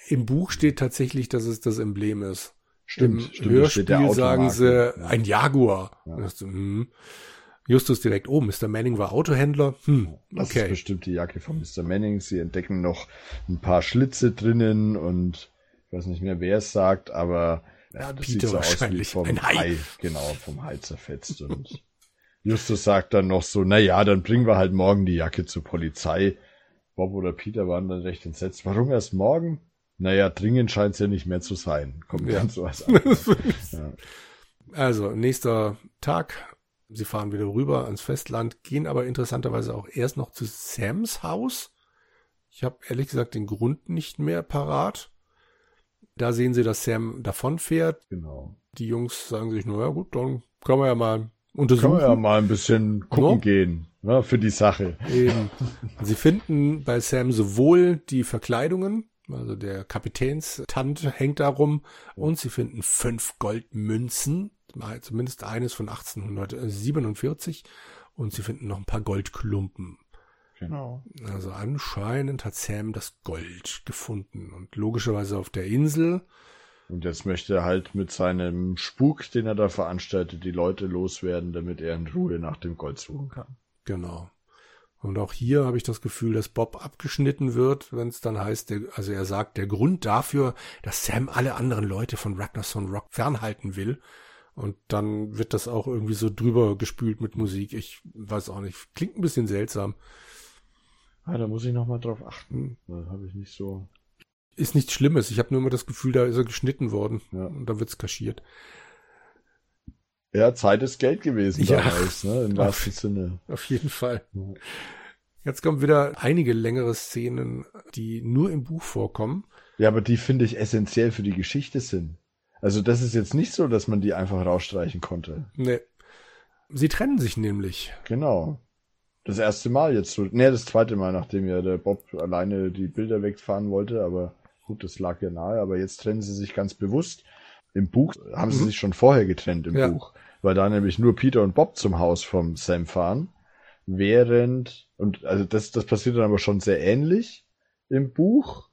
im Buch steht tatsächlich, dass es das Emblem ist. Stimmt, Im stimmt, Hörspiel sagen sie Ja. ein Jaguar. Ja. Das. Justus direkt, oh, Mr. Manning war Autohändler. Hm, Das ist okay. bestimmt die Jacke von Mr. Manning. Sie entdecken noch ein paar Schlitze drinnen und ich weiß nicht mehr, wer es sagt, aber ja, das Peter sieht so aus wie wahrscheinlich. vom Ein Hai. Hai. Genau, vom Hai zerfetzt. Und Justus sagt dann noch so, na ja, dann bringen wir halt morgen die Jacke zur Polizei. Bob oder Peter waren dann recht entsetzt. Warum erst morgen? Naja, dringend scheint es ja nicht mehr zu sein. Kommt Ja. dann so als Antwort. ja. Also, nächster Tag. Sie fahren wieder rüber ans Festland, gehen aber interessanterweise auch erst noch zu Sams Haus. Ich habe ehrlich gesagt den Grund nicht mehr parat. Da sehen sie, dass Sam davonfährt. Genau. Die Jungs sagen sich, na ja gut, dann können wir ja mal Können untersuchen. wir ja mal ein bisschen gucken No? gehen, ne, für die Sache. Eben. Sie finden bei Sam sowohl die Verkleidungen, also der Kapitänstant hängt da rum, und sie finden fünf Goldmünzen, zumindest eines von 1847, und sie finden noch ein paar Goldklumpen. Genau. Also anscheinend hat Sam das Gold gefunden und logischerweise auf der Insel. Und jetzt möchte er halt mit seinem Spuk, den er da veranstaltet, die Leute loswerden, damit er in Ruhe nach dem Gold suchen kann. Genau. Und auch hier habe ich das Gefühl, dass Bob abgeschnitten wird, wenn es dann heißt, der, also er sagt, der Grund dafür, dass Sam alle anderen Leute von Ragnarsson Rock fernhalten will. Und dann wird das auch irgendwie so drüber gespült mit Musik. Ich weiß auch nicht. Klingt ein bisschen seltsam. Ah, da muss ich nochmal drauf achten. Da habe ich nicht so. Ist nichts Schlimmes. Ich habe nur immer das Gefühl, da ist er geschnitten worden. Ja. Und da wird's kaschiert. Ja, Zeit ist Geld gewesen Ja. damals, ne? Im wahrsten Sinne. Auf jeden Fall. Ja. Jetzt kommen wieder einige längere Szenen, die nur im Buch vorkommen. Ja, aber die finde ich essentiell für die Geschichte sind. Also das ist jetzt nicht so, dass man die einfach rausstreichen konnte. Nee. Sie trennen sich nämlich. Genau. Das erste Mal jetzt so. Ne, das zweite Mal, nachdem ja der Bob alleine die Bilder wegfahren wollte, aber gut, das lag ja nahe, aber jetzt trennen sie sich ganz bewusst. Im Buch haben sie Mhm. sich schon vorher getrennt im Ja. Buch, weil da nämlich nur Peter und Bob zum Haus vom Sam fahren, während und also das das passiert dann aber schon sehr ähnlich im Buch,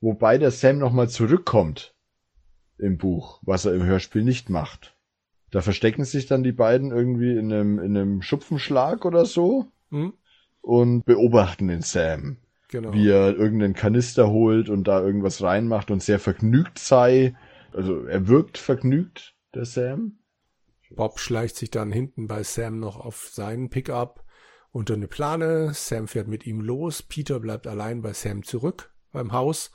wobei der Sam nochmal zurückkommt im Buch, was er im Hörspiel nicht macht. Da verstecken sich dann die beiden irgendwie in einem, in einem Schupfenschlag oder so Hm? und beobachten den Sam, Genau. wie er irgendeinen Kanister holt und da irgendwas reinmacht und sehr vergnügt sei. Also er wirkt vergnügt, der Sam. Bob schleicht sich dann hinten bei Sam noch auf seinen Pickup unter eine Plane. Sam fährt mit ihm los. Peter bleibt allein bei Sam zurück beim Haus.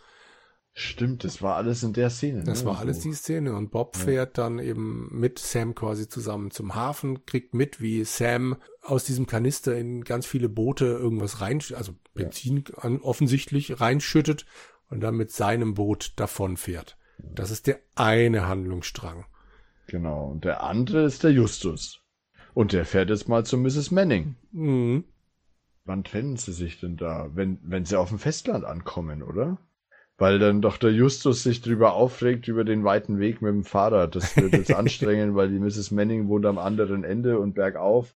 Stimmt, das war alles in der Szene. Das ne? war alles So. die Szene. Und Bob Ja. fährt dann eben mit Sam quasi zusammen zum Hafen, kriegt mit, wie Sam aus diesem Kanister in ganz viele Boote irgendwas rein, also Benzin an, offensichtlich reinschüttet und dann mit seinem Boot davonfährt. Das ist der eine Handlungsstrang. Genau. Und der andere ist der Justus. Und der fährt jetzt mal zu Mrs. Manning. Mhm. Wann trennen sie sich denn da? Wenn, wenn sie auf dem Festland ankommen, oder? Weil dann doch der Justus sich drüber aufregt, über den weiten Weg mit dem Fahrrad. Das wird jetzt anstrengend, weil die Mrs. Manning wohnt am anderen Ende und bergauf.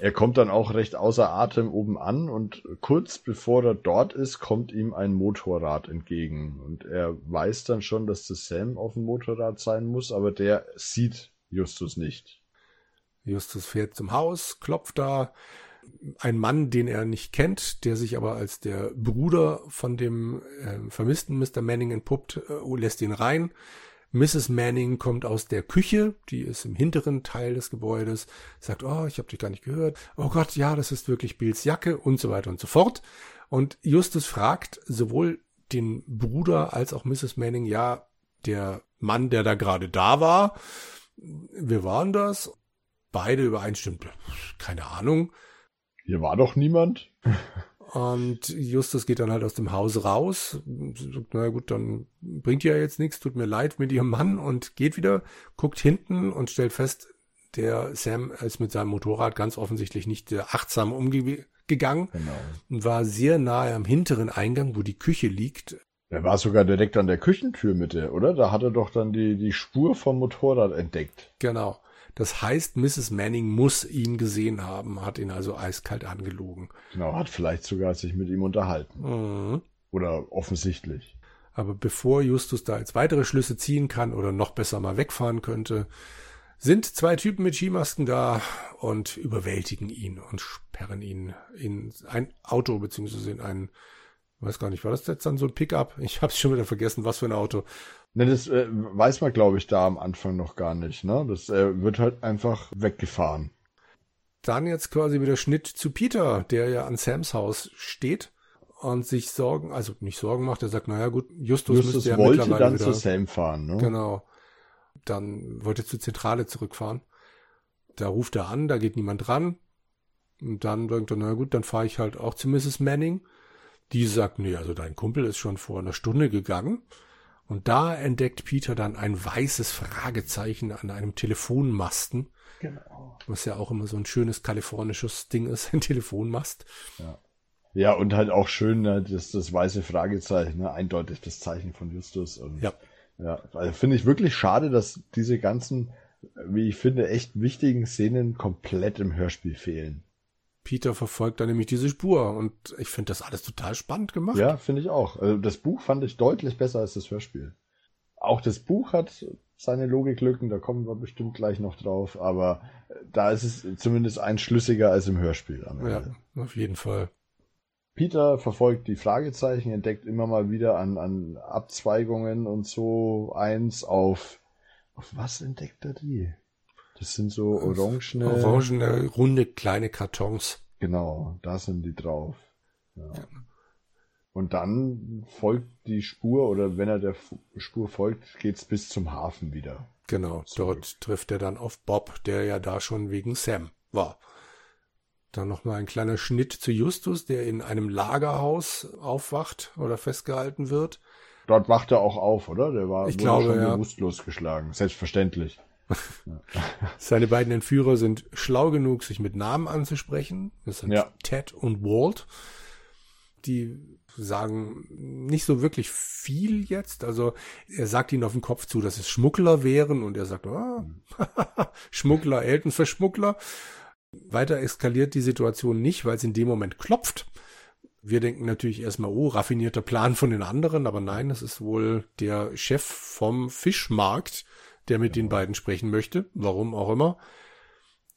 Er kommt dann auch recht außer Atem oben an und kurz bevor er dort ist, kommt ihm ein Motorrad entgegen. Und er weiß dann schon, dass das Sam auf dem Motorrad sein muss, aber der sieht Justus nicht. Justus fährt zum Haus, klopft da. Ein Mann, den er nicht kennt, der sich aber als der Bruder von dem äh, vermissten Mr. Manning entpuppt, äh, lässt ihn rein. Mrs. Manning kommt aus der Küche, die ist im hinteren Teil des Gebäudes, sagt, oh, ich habe dich gar nicht gehört. Oh Gott, ja, das ist wirklich Bills Jacke und so weiter und so fort. Und Justus fragt sowohl den Bruder als auch Mrs. Manning, ja, der Mann, der da gerade da war, wir waren das? Beide übereinstimmt, keine Ahnung. Hier war doch niemand. Und Justus geht dann halt aus dem Haus raus, sagt, na gut, dann bringt ja jetzt nichts, tut mir leid mit ihrem Mann und geht wieder, guckt hinten und stellt fest, der Sam ist mit seinem Motorrad ganz offensichtlich nicht achtsam umgegangen genau. und war sehr nahe am hinteren Eingang, wo die Küche liegt. Er war sogar direkt an der Küchentür Mitte, oder? Da hat er doch dann die, die Spur vom Motorrad entdeckt. Genau. Das heißt, Mrs. Manning muss ihn gesehen haben, hat ihn also eiskalt angelogen. Genau, hat vielleicht sogar sich mit ihm unterhalten. Mhm. Oder offensichtlich. Aber bevor Justus da jetzt weitere Schlüsse ziehen kann oder noch besser mal wegfahren könnte, sind zwei Typen mit Skimasken da und überwältigen ihn und sperren ihn in ein Auto beziehungsweise in ein, weiß gar nicht, war das jetzt dann so ein Pickup? Ich hab's schon wieder vergessen, was für ein Auto. Ne, das äh, weiß man, glaube ich, da am Anfang noch gar nicht. Ne? Das äh, wird halt einfach weggefahren. Dann jetzt quasi wieder Schnitt zu Peter, der ja an Sams Haus steht und sich Sorgen, also nicht Sorgen macht. Er sagt, naja gut, Justus, Justus müsste ja wollte mittlerweile dann wieder, zu Sam fahren. Ne? Genau. Dann wollte zur Zentrale zurückfahren. Da ruft er an, da geht niemand ran. Und dann denkt er, na gut, dann fahre ich halt auch zu Mrs. Manning. Die sagt, nee, also dein Kumpel ist schon vor einer Stunde gegangen. Und da entdeckt Peter dann ein weißes Fragezeichen an einem Telefonmasten. Genau. Was ja auch immer so ein schönes kalifornisches Ding ist, ein Telefonmast. Ja. Ja, und halt auch schön, ne, das, das weiße Fragezeichen, ne, eindeutig das Zeichen von Justus. Und, ja. Ja, also finde ich wirklich schade, dass diese ganzen, wie ich finde, echt wichtigen Szenen komplett im Hörspiel fehlen. Peter verfolgt da nämlich diese Spur und ich finde das alles total spannend gemacht. Ja, finde ich auch. Also das Buch fand ich deutlich besser als das Hörspiel. Auch das Buch hat seine Logiklücken, da kommen wir bestimmt gleich noch drauf, aber da ist es zumindest einschlüssiger als im Hörspiel. ja, auf jeden Fall. Peter verfolgt die Fragezeichen, entdeckt immer mal wieder an, an Abzweigungen und so eins auf. Auf was entdeckt er die? Das sind so orangene. Orangene, runde, kleine Kartons. Genau, da sind die drauf. Ja. Und dann folgt die Spur, oder wenn er der Spur folgt, geht's bis zum Hafen wieder. Genau, zurück. dort trifft er dann auf Bob, der ja da schon wegen Sam war. Dann nochmal ein kleiner Schnitt zu Justus, der in einem Lagerhaus aufwacht oder festgehalten wird. Dort wacht er auch auf, oder? Der war ich glaube, schon ja. bewusstlos geschlagen. Selbstverständlich. Seine beiden Entführer sind schlau genug, sich mit Namen anzusprechen. Das sind ja. Ted und Walt. Die sagen nicht so wirklich viel jetzt. Also er sagt ihnen auf den Kopf zu, dass es Schmuggler wären und er sagt, ah, Schmuggler, Eltern für Schmuggler. Weiter eskaliert die Situation nicht, weil es in dem Moment klopft. Wir denken natürlich erstmal, oh, raffinierter Plan von den anderen, aber nein, es ist wohl der Chef vom Fischmarkt, der mit den beiden sprechen möchte, warum auch immer.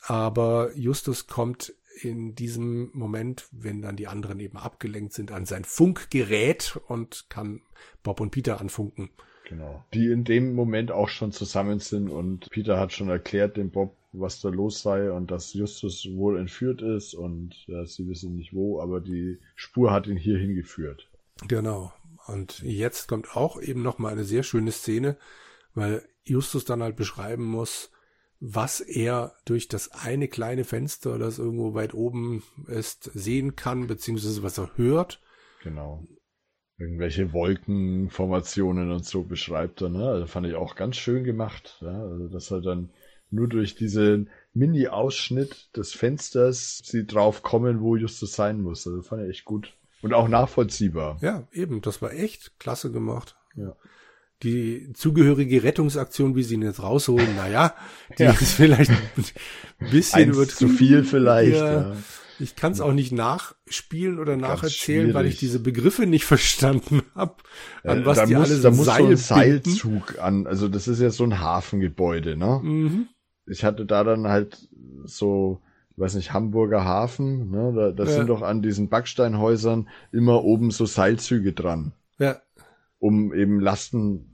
Aber Justus kommt in diesem Moment, wenn dann die anderen eben abgelenkt sind, an sein Funkgerät und kann Bob und Peter anfunken. Genau. Die in dem Moment auch schon zusammen sind und Peter hat schon erklärt dem Bob, was da los sei und dass Justus wohl entführt ist und äh, sie wissen nicht wo, aber die Spur hat ihn hier hingeführt. Genau. Und jetzt kommt auch eben noch mal eine sehr schöne Szene, weil Justus dann halt beschreiben muss, was er durch das eine kleine Fenster, das irgendwo weit oben ist, sehen kann, beziehungsweise was er hört. Genau. Irgendwelche Wolkenformationen und so beschreibt er, ne? Also fand ich auch ganz schön gemacht, ja? Also, dass er dann nur durch diesen Mini-Ausschnitt des Fensters sie drauf kommen, wo Justus sein muss. Also fand ich echt gut. Und auch nachvollziehbar. Ja, eben, das war echt klasse gemacht. Ja. Die zugehörige Rettungsaktion, wie sie ihn jetzt rausholen, naja, die ja. ist vielleicht ein bisschen Eins übertrieben. Zu viel vielleicht, ja. ja. Ich kann es auch nicht nachspielen oder nacherzählen, weil ich diese Begriffe nicht verstanden habe. An was da die muss, alle da muss Seil so ein Seilzug an. Also das ist ja so ein Hafengebäude, ne? Mhm. Ich hatte da dann halt so, ich weiß nicht, Hamburger Hafen, ne? Da, da ja. sind doch an diesen Backsteinhäusern immer oben so Seilzüge dran. Ja. Um eben Lasten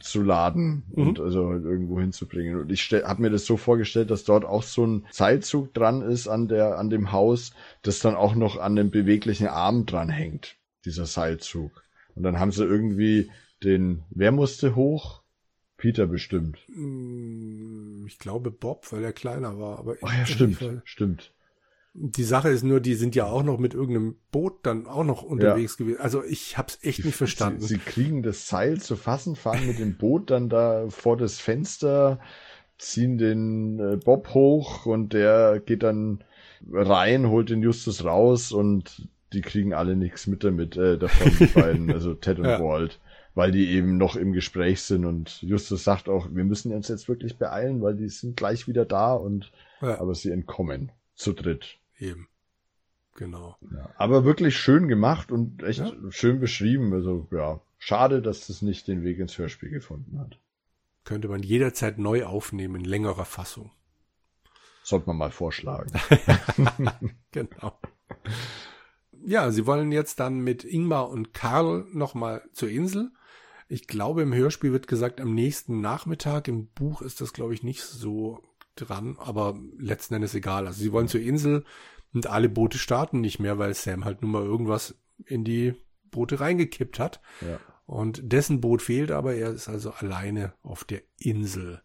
zu laden mhm. und also halt irgendwo hinzubringen. Und ich habe mir das so vorgestellt, dass dort auch so ein Seilzug dran ist an der an dem Haus, das dann auch noch an dem beweglichen Arm dran hängt, dieser Seilzug. Und dann haben sie irgendwie den, wer musste hoch? Peter bestimmt. Mm, ich glaube Bob, weil er kleiner war. Aber oh ja, stimmt, stimmt. Die Sache ist nur, die sind ja auch noch mit irgendeinem Boot dann auch noch unterwegs ja. gewesen. Also ich hab's echt die, nicht verstanden. Sie, sie, kriegen das Seil zu fassen, fahren mit dem Boot dann da vor das Fenster, ziehen den äh, Bob hoch und der geht dann rein, holt den Justus raus und die kriegen alle nichts mit damit, äh, davon, die beiden, also Ted und ja. Walt, weil die eben noch im Gespräch sind und Justus sagt auch, wir müssen uns jetzt wirklich beeilen, weil die sind gleich wieder da und ja. aber sie entkommen zu dritt. Eben. Genau. Ja, aber wirklich schön gemacht und echt ja. schön beschrieben. Also ja, schade, dass das nicht den Weg ins Hörspiel gefunden hat. Könnte man jederzeit neu aufnehmen in längerer Fassung. Sollte man mal vorschlagen. genau. Ja, sie wollen jetzt dann mit Ingmar und Karl nochmal zur Insel. Ich glaube, im Hörspiel wird gesagt, am nächsten Nachmittag. Im Buch ist das, glaube ich, nicht so dran, aber letzten Endes egal. Also sie wollen zur Insel und alle Boote starten nicht mehr, weil Sam halt nun mal irgendwas in die Boote reingekippt hat. Ja. Und dessen Boot fehlt, aber er ist also alleine auf der Insel.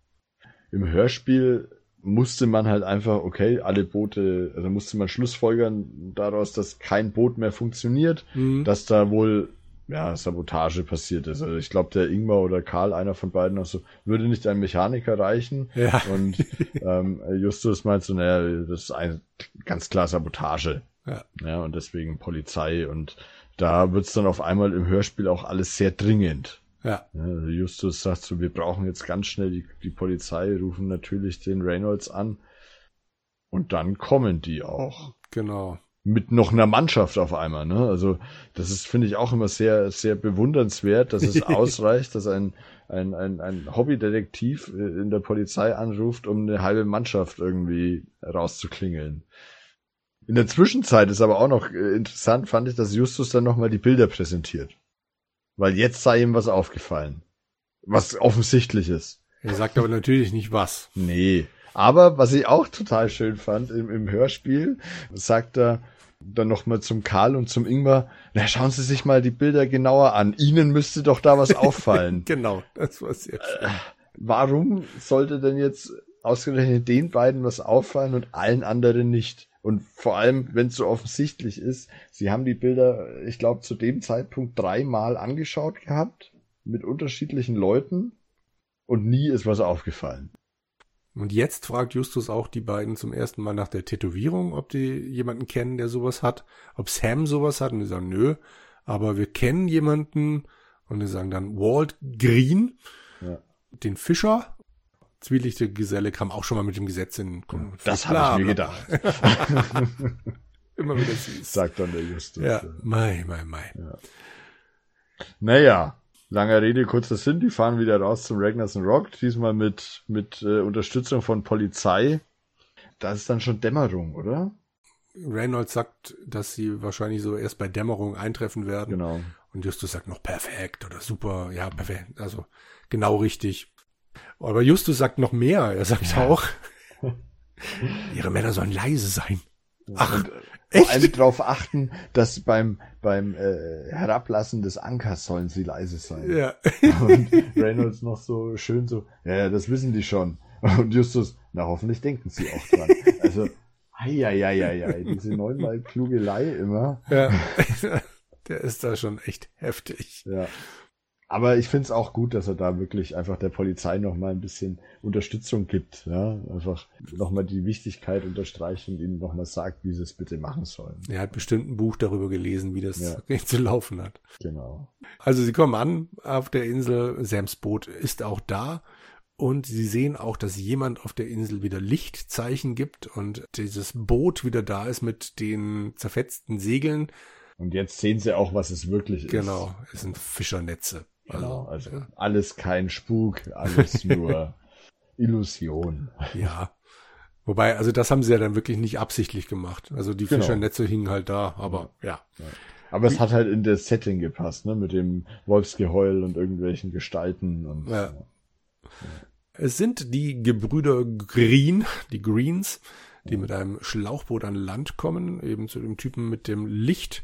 Im Hörspiel musste man halt einfach, okay, alle Boote, also musste man schlussfolgern daraus, dass kein Boot mehr funktioniert, mhm. dass da wohl ja, Sabotage passiert ist. Also ich glaube, der Ingmar oder Karl, einer von beiden, auch so, würde nicht ein Mechaniker reichen. Ja. Und ähm, Justus meint so, naja, das ist ein ganz klar Sabotage. Ja. ja und deswegen Polizei. Und da wird's dann auf einmal im Hörspiel auch alles sehr dringend. Ja. ja also Justus sagt so, wir brauchen jetzt ganz schnell die, die Polizei, rufen natürlich den Reynolds an. Und dann kommen die auch. Genau mit noch einer Mannschaft auf einmal. Ne? Also das ist, finde ich, auch immer sehr, sehr bewundernswert, dass es ausreicht, dass ein, ein, ein, ein Hobbydetektiv äh, in der Polizei anruft, um eine halbe Mannschaft irgendwie rauszuklingeln. In der Zwischenzeit ist aber auch noch äh, interessant, fand ich, dass Justus dann nochmal die Bilder präsentiert. Weil jetzt sei ihm was aufgefallen. Was offensichtlich ist. Er sagt aber natürlich nicht was. Nee. Aber was ich auch total schön fand im, im Hörspiel, sagt er dann nochmal zum Karl und zum Ingmar, na schauen Sie sich mal die Bilder genauer an. Ihnen müsste doch da was auffallen. genau, das war sehr schön. Äh, warum sollte denn jetzt ausgerechnet den beiden was auffallen und allen anderen nicht? Und vor allem, wenn es so offensichtlich ist, sie haben die Bilder, ich glaube, zu dem Zeitpunkt dreimal angeschaut gehabt, mit unterschiedlichen Leuten, und nie ist was aufgefallen. Und jetzt fragt Justus auch die beiden zum ersten Mal nach der Tätowierung, ob die jemanden kennen, der sowas hat, ob Sam sowas hat. Und die sagen, nö, aber wir kennen jemanden. Und die sagen dann Walt Green, ja. den Fischer. Zwielichte Geselle kam auch schon mal mit dem Gesetz in Konflikt. Das habe ich mir gedacht. Immer wieder süß. Sagt dann der Justus. Ja, mei, mei, mei. Ja. Naja, Lange Rede, kurzer Sinn, die fahren wieder raus zum Ragnarsson Rock, diesmal mit, mit äh, Unterstützung von Polizei. Da ist dann schon Dämmerung, oder? Reynolds sagt, dass sie wahrscheinlich so erst bei Dämmerung eintreffen werden. Genau. Und Justus sagt noch perfekt oder super, ja, perfekt, also genau richtig. Aber Justus sagt noch mehr. Er sagt ja. auch, ihre Männer sollen leise sein. Ach, und, Echt? Vor allem darauf achten, dass beim, beim äh, Herablassen des Ankers sollen sie leise sein. Ja. Und Reynolds noch so schön so, ja, ja, das wissen die schon. Und Justus, na hoffentlich denken sie auch dran. Also, ei, diese neunmal Klugelei immer. Ja. Der ist da schon echt heftig. Ja. Aber ich finde es auch gut, dass er da wirklich einfach der Polizei nochmal ein bisschen Unterstützung gibt. Ja? Einfach nochmal die Wichtigkeit unterstreicht und ihnen nochmal sagt, wie sie es bitte machen sollen. Er hat bestimmt ein Buch darüber gelesen, wie das ja. zu laufen hat. Genau. Also sie kommen an auf der Insel, Sams Boot ist auch da. Und sie sehen auch, dass jemand auf der Insel wieder Lichtzeichen gibt und dieses Boot wieder da ist mit den zerfetzten Segeln. Und jetzt sehen sie auch, was es wirklich ist. Genau, es sind Fischernetze. Genau, also, also ja. alles kein Spuk, alles nur Illusion. Ja. Wobei, also das haben sie ja dann wirklich nicht absichtlich gemacht. Also die genau. Fischernetze hingen halt da, aber ja. ja. Aber es hat halt in das Setting gepasst, ne, mit dem Wolfsgeheul und irgendwelchen Gestalten und. Ja. ja. Es sind die Gebrüder Green, die Greens, die mit einem Schlauchboot an Land kommen, eben zu dem Typen mit dem Licht.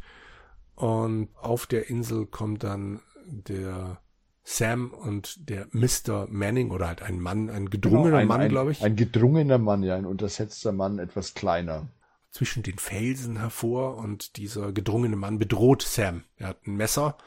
Und auf der Insel kommt dann der Sam und der Mr. Manning oder halt ein Mann, ein gedrungener genau, ein, Mann, glaube ich. Ein gedrungener Mann, ja, ein untersetzter Mann, etwas kleiner. Zwischen den Felsen hervor und dieser gedrungene Mann bedroht Sam. Er hat ein Messer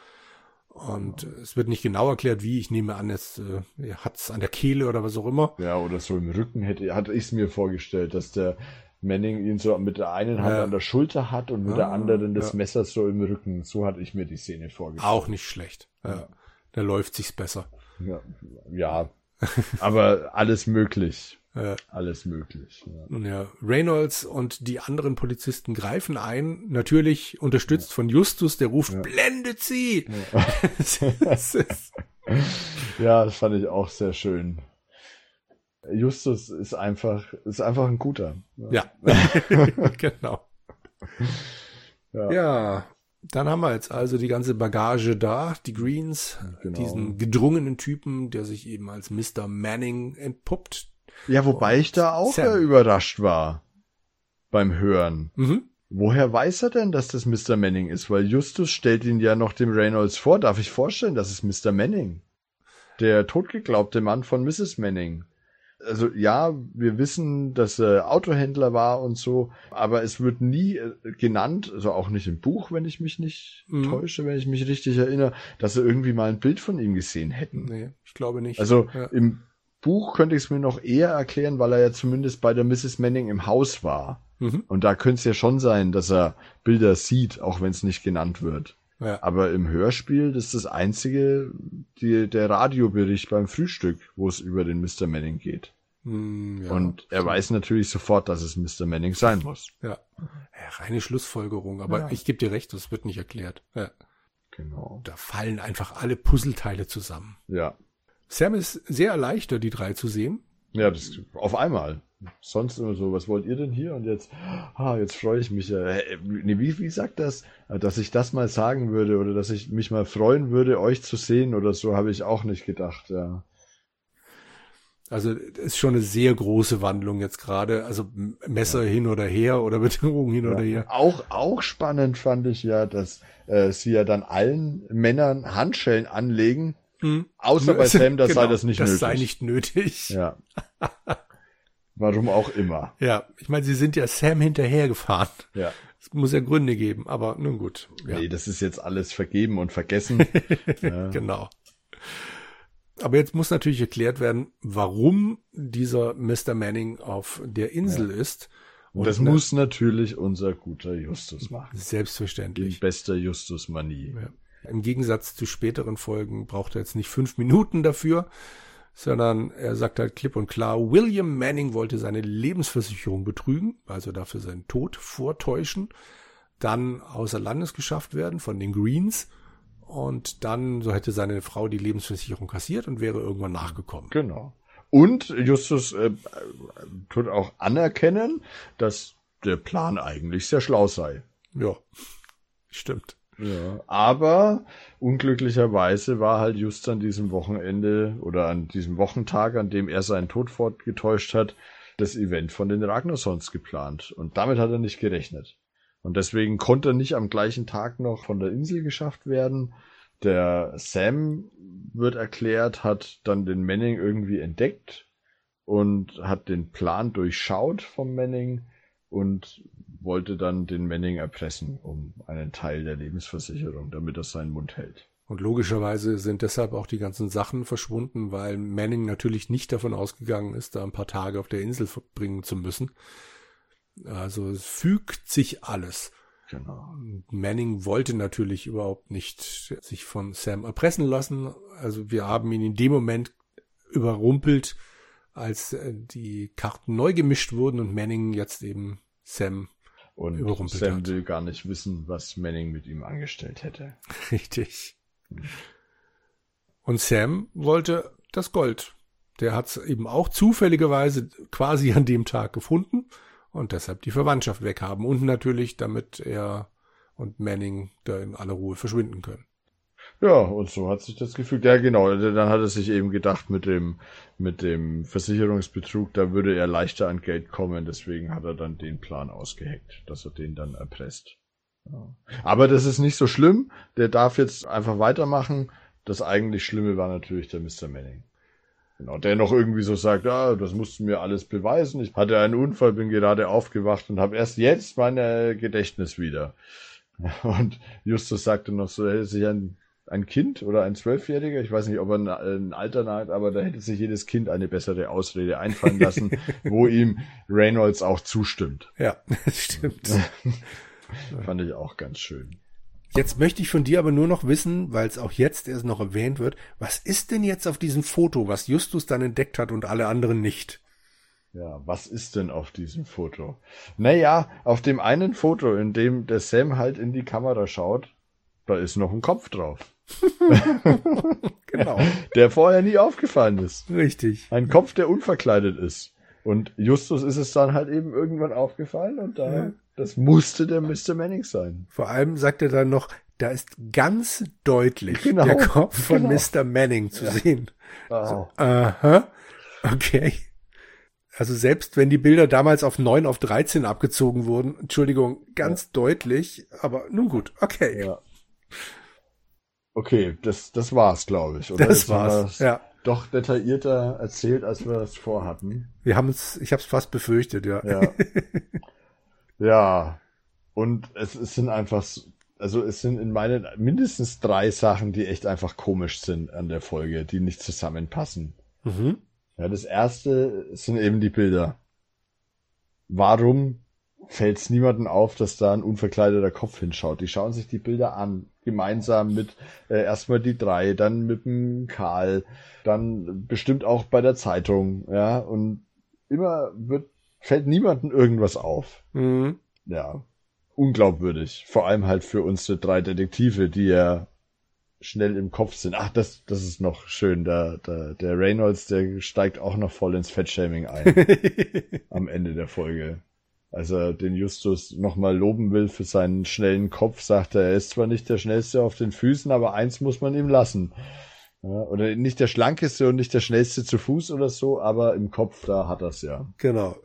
und ja. es wird nicht genau erklärt, wie. Ich nehme an, es äh, hat es an der Kehle oder was auch immer. Ja, oder so im Rücken hätte, hatte ich es mir vorgestellt, dass der Manning ihn so mit der einen Hand ja. an der Schulter hat und mit ah, der anderen das ja. Messer so im Rücken. So hatte ich mir die Szene vorgestellt. Auch nicht schlecht. Ja. Da läuft sich's besser. Ja, ja. aber alles möglich. Ja. Alles möglich. Ja. ja. Reynolds und die anderen Polizisten greifen ein, natürlich unterstützt ja. von Justus, der ruft, ja. blendet sie! das ja, das fand ich auch sehr schön. Justus ist einfach, ist einfach ein guter. Ja, genau. Ja. ja. dann haben wir jetzt also die ganze Bagage da, die Greens, genau. diesen gedrungenen Typen, der sich eben als Mr. Manning entpuppt. Ja, wobei ich da auch überrascht war beim Hören. Mhm. Woher weiß er denn, dass das Mr. Manning ist? Weil Justus stellt ihn ja noch dem Reynolds vor. Darf ich vorstellen, das ist Mr. Manning? Der totgeglaubte Mann von Mrs. Manning also ja, wir wissen, dass er Autohändler war und so, aber es wird nie äh, genannt, also auch nicht im Buch, wenn ich mich nicht mhm. täusche, wenn ich mich richtig erinnere, dass sie irgendwie mal ein Bild von ihm gesehen hätten. Nee, ich glaube nicht. Also ja. im Buch könnte ich es mir noch eher erklären, weil er ja zumindest bei der Mrs. Manning im Haus war. Mhm. Und da könnte es ja schon sein, dass er Bilder sieht, auch wenn es nicht genannt wird. Ja. Aber im Hörspiel, das ist das einzige, die, der Radiobericht beim Frühstück, wo es über den Mr. Manning geht. Mm, ja, und er so. weiß natürlich sofort, dass es Mr. Manning sein muss. Ja. ja reine Schlussfolgerung, aber ja. ich gebe dir recht, das wird nicht erklärt. Ja. Genau. Da fallen einfach alle Puzzleteile zusammen. Ja. Sam ist sehr erleichtert, die drei zu sehen. Ja, das auf einmal sonst immer so, was wollt ihr denn hier? Und jetzt, ah, jetzt freue ich mich. ja. nee, wie, wie sagt das? Dass ich das mal sagen würde oder dass ich mich mal freuen würde, euch zu sehen oder so, habe ich auch nicht gedacht, ja. Also ist schon eine sehr große Wandlung jetzt gerade. Also Messer ja. hin oder her oder Bedrohung hin ja. oder her. Auch, auch spannend fand ich ja, dass äh, sie ja dann allen Männern Handschellen anlegen. Hm. Außer bei Sam, das genau, sei das nicht das nötig. Das sei nicht nötig. Ja. Warum auch immer. Ja, ich meine, sie sind ja Sam hinterhergefahren. Ja. Es muss ja Gründe geben, aber nun gut. Ja. Nee, das ist jetzt alles vergeben und vergessen. ja. Genau. Aber jetzt muss natürlich erklärt werden, warum dieser Mr. Manning auf der Insel ja. ist. Und das ne, muss natürlich unser guter Justus machen. Selbstverständlich. In bester Justus-Manie. Ja. Im Gegensatz zu späteren Folgen braucht er jetzt nicht fünf Minuten dafür, sondern er sagt halt klipp und klar, William Manning wollte seine Lebensversicherung betrügen, also dafür seinen Tod vortäuschen, dann außer Landes geschafft werden von den Greens und dann, so hätte seine Frau die Lebensversicherung kassiert und wäre irgendwann nachgekommen. Genau. Und Justus äh, tut auch anerkennen, dass der Plan eigentlich sehr schlau sei. Ja, stimmt. Ja, aber unglücklicherweise war halt just an diesem Wochenende oder an diesem Wochentag, an dem er seinen Tod fortgetäuscht hat, das Event von den Ragnarsons geplant. Und damit hat er nicht gerechnet. Und deswegen konnte er nicht am gleichen Tag noch von der Insel geschafft werden. Der Sam wird erklärt, hat dann den Manning irgendwie entdeckt und hat den Plan durchschaut vom Manning und wollte dann den Manning erpressen um einen Teil der Lebensversicherung, damit er seinen Mund hält. Und logischerweise sind deshalb auch die ganzen Sachen verschwunden, weil Manning natürlich nicht davon ausgegangen ist, da ein paar Tage auf der Insel verbringen zu müssen. Also es fügt sich alles. Genau. Manning wollte natürlich überhaupt nicht sich von Sam erpressen lassen. Also wir haben ihn in dem Moment überrumpelt, als äh, die Karten neu gemischt wurden und Manning jetzt eben Sam und Sam hat. will gar nicht wissen, was Manning mit ihm angestellt hätte. Richtig. Und Sam wollte das Gold. Der hat es eben auch zufälligerweise quasi an dem Tag gefunden und deshalb die Verwandtschaft weghaben und natürlich, damit er und Manning da in aller Ruhe verschwinden können. Ja, und so hat sich das gefühlt. Ja, genau. Dann hat er sich eben gedacht, mit dem, mit dem Versicherungsbetrug, da würde er leichter an Geld kommen. Deswegen hat er dann den Plan ausgeheckt, dass er den dann erpresst. Ja. Aber das ist nicht so schlimm. Der darf jetzt einfach weitermachen. Das eigentlich Schlimme war natürlich der Mr. Manning. Genau, der noch irgendwie so sagt, ah, das musst du mir alles beweisen. Ich hatte einen Unfall, bin gerade aufgewacht und habe erst jetzt mein Gedächtnis wieder. Und Justus sagte noch so, er hätte sich ein, ein Kind oder ein Zwölfjähriger, ich weiß nicht, ob er ein, Alter hat, aber da hätte sich jedes Kind eine bessere Ausrede einfallen lassen, wo ihm Reynolds auch zustimmt. Ja, das stimmt. Fand ich auch ganz schön. Jetzt möchte ich von dir aber nur noch wissen, weil es auch jetzt erst noch erwähnt wird, was ist denn jetzt auf diesem Foto, was Justus dann entdeckt hat und alle anderen nicht? Ja, was ist denn auf diesem Foto? Naja, auf dem einen Foto, in dem der Sam halt in die Kamera schaut, da ist noch ein Kopf drauf. genau. Der vorher nie aufgefallen ist. Richtig. Ein Kopf, der unverkleidet ist. Und Justus ist es dann halt eben irgendwann aufgefallen und da ja. Das musste der Mr. Manning sein. Vor allem sagt er dann noch, da ist ganz deutlich genau, der Kopf von genau. Mr. Manning zu ja. sehen. Oh. So, aha, okay. Also selbst wenn die Bilder damals auf 9 auf 13 abgezogen wurden, Entschuldigung, ganz ja. deutlich, aber nun gut, okay. Ja. Okay, das, das war's, glaube ich. Oder? Das war's, ja. Doch detaillierter erzählt, als wir das vorhatten. Wir haben es, ich habe es fast befürchtet, ja. Ja. Ja, und es, es sind einfach, also es sind in meinen mindestens drei Sachen, die echt einfach komisch sind an der Folge, die nicht zusammenpassen. Mhm. Ja, das erste sind eben die Bilder. Warum fällt es niemandem auf, dass da ein unverkleideter Kopf hinschaut? Die schauen sich die Bilder an, gemeinsam mit äh, erstmal die drei, dann mit dem Karl, dann bestimmt auch bei der Zeitung, ja, und immer wird fällt niemandem irgendwas auf. Mhm. Ja, unglaubwürdig. Vor allem halt für unsere drei Detektive, die ja schnell im Kopf sind. Ach, das, das ist noch schön. Der, der, der Reynolds, der steigt auch noch voll ins Fettshaming ein. am Ende der Folge. Als er den Justus nochmal loben will für seinen schnellen Kopf, sagt er, er ist zwar nicht der schnellste auf den Füßen, aber eins muss man ihm lassen. Ja, oder nicht der schlankeste und nicht der schnellste zu Fuß oder so, aber im Kopf, da hat er's ja. Genau.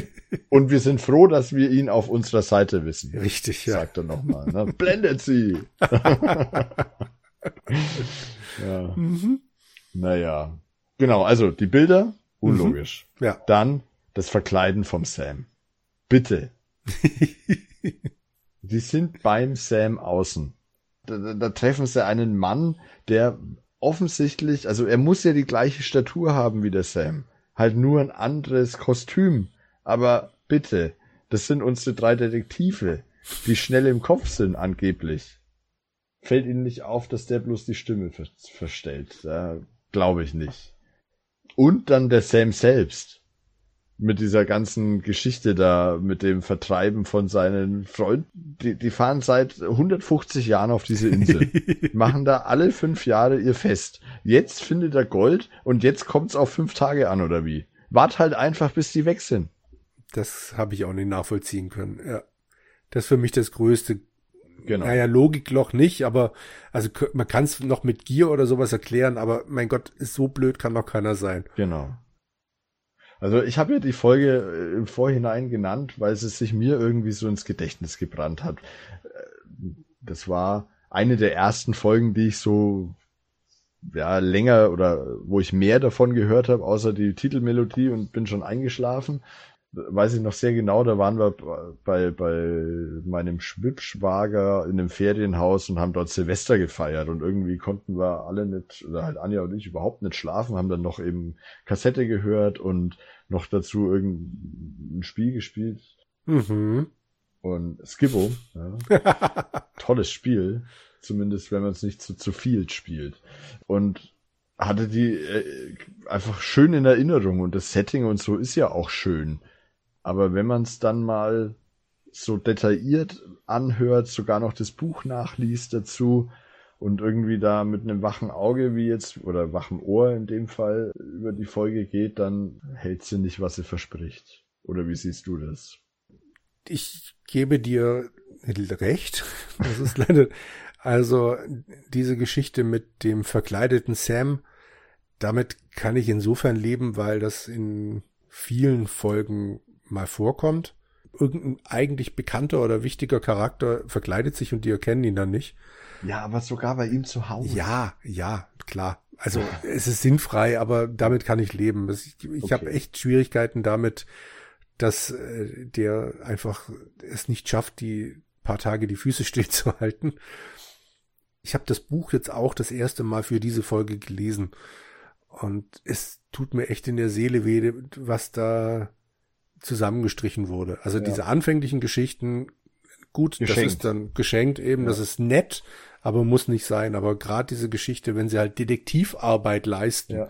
und wir sind froh, dass wir ihn auf unserer Seite wissen. Richtig, ja. Sagt er nochmal. Ne? Blendet sie! ja. Mhm. Naja. Genau, also die Bilder, unlogisch. Mhm. Ja. Dann das Verkleiden vom Sam. Bitte. die sind beim Sam außen. Da, da, da treffen sie einen Mann, der offensichtlich, also er muss ja die gleiche Statur haben wie der Sam. Halt nur ein anderes Kostüm. Aber bitte, das sind unsere drei Detektive, die schnell im Kopf sind, angeblich. Fällt ihnen nicht auf, dass der bloß die Stimme ver verstellt. Glaube ich nicht. Und dann der Sam selbst mit dieser ganzen Geschichte da, mit dem Vertreiben von seinen Freunden. Die, die fahren seit 150 Jahren auf diese Insel, machen da alle fünf Jahre ihr Fest. Jetzt findet er Gold und jetzt kommt's auf fünf Tage an, oder wie? Wart halt einfach, bis die weg sind. Das habe ich auch nicht nachvollziehen können, ja. Das ist für mich das größte Genau. Naja, Logikloch nicht, aber also man kann es noch mit Gier oder sowas erklären, aber mein Gott, ist so blöd kann doch keiner sein. Genau. Also ich habe ja die Folge äh, im Vorhinein genannt, weil sie sich mir irgendwie so ins Gedächtnis gebrannt hat. Äh, das war eine der ersten Folgen, die ich so ja länger oder wo ich mehr davon gehört habe, außer die Titelmelodie und bin schon eingeschlafen. Weiß ich noch sehr genau, da waren wir bei, bei meinem Schwibschwager in einem Ferienhaus und haben dort Silvester gefeiert und irgendwie konnten wir alle nicht, oder halt Anja und ich überhaupt nicht schlafen, haben dann noch eben Kassette gehört und noch dazu irgendein Spiel gespielt. Mhm. Und Skibbo, ja. tolles Spiel, zumindest wenn man es nicht zu, zu viel spielt. Und hatte die äh, einfach schön in Erinnerung und das Setting und so ist ja auch schön. Aber wenn man es dann mal so detailliert anhört, sogar noch das Buch nachliest dazu und irgendwie da mit einem wachen Auge wie jetzt oder wachen Ohr in dem Fall über die Folge geht, dann hält sie nicht, was sie verspricht. Oder wie siehst du das? Ich gebe dir recht. Das ist leider, also diese Geschichte mit dem verkleideten Sam, damit kann ich insofern leben, weil das in vielen Folgen mal vorkommt. Irgendein eigentlich bekannter oder wichtiger Charakter verkleidet sich und die erkennen ihn dann nicht. Ja, aber sogar bei ihm zu Hause. Ja, ja, klar. Also es ist sinnfrei, aber damit kann ich leben. Ich, ich okay. habe echt Schwierigkeiten damit, dass äh, der einfach es nicht schafft, die paar Tage die Füße stillzuhalten. Ich habe das Buch jetzt auch das erste Mal für diese Folge gelesen und es tut mir echt in der Seele weh, was da zusammengestrichen wurde. Also ja. diese anfänglichen Geschichten, gut, geschenkt. das ist dann geschenkt eben, ja. das ist nett, aber muss nicht sein. Aber gerade diese Geschichte, wenn sie halt Detektivarbeit leisten, ja.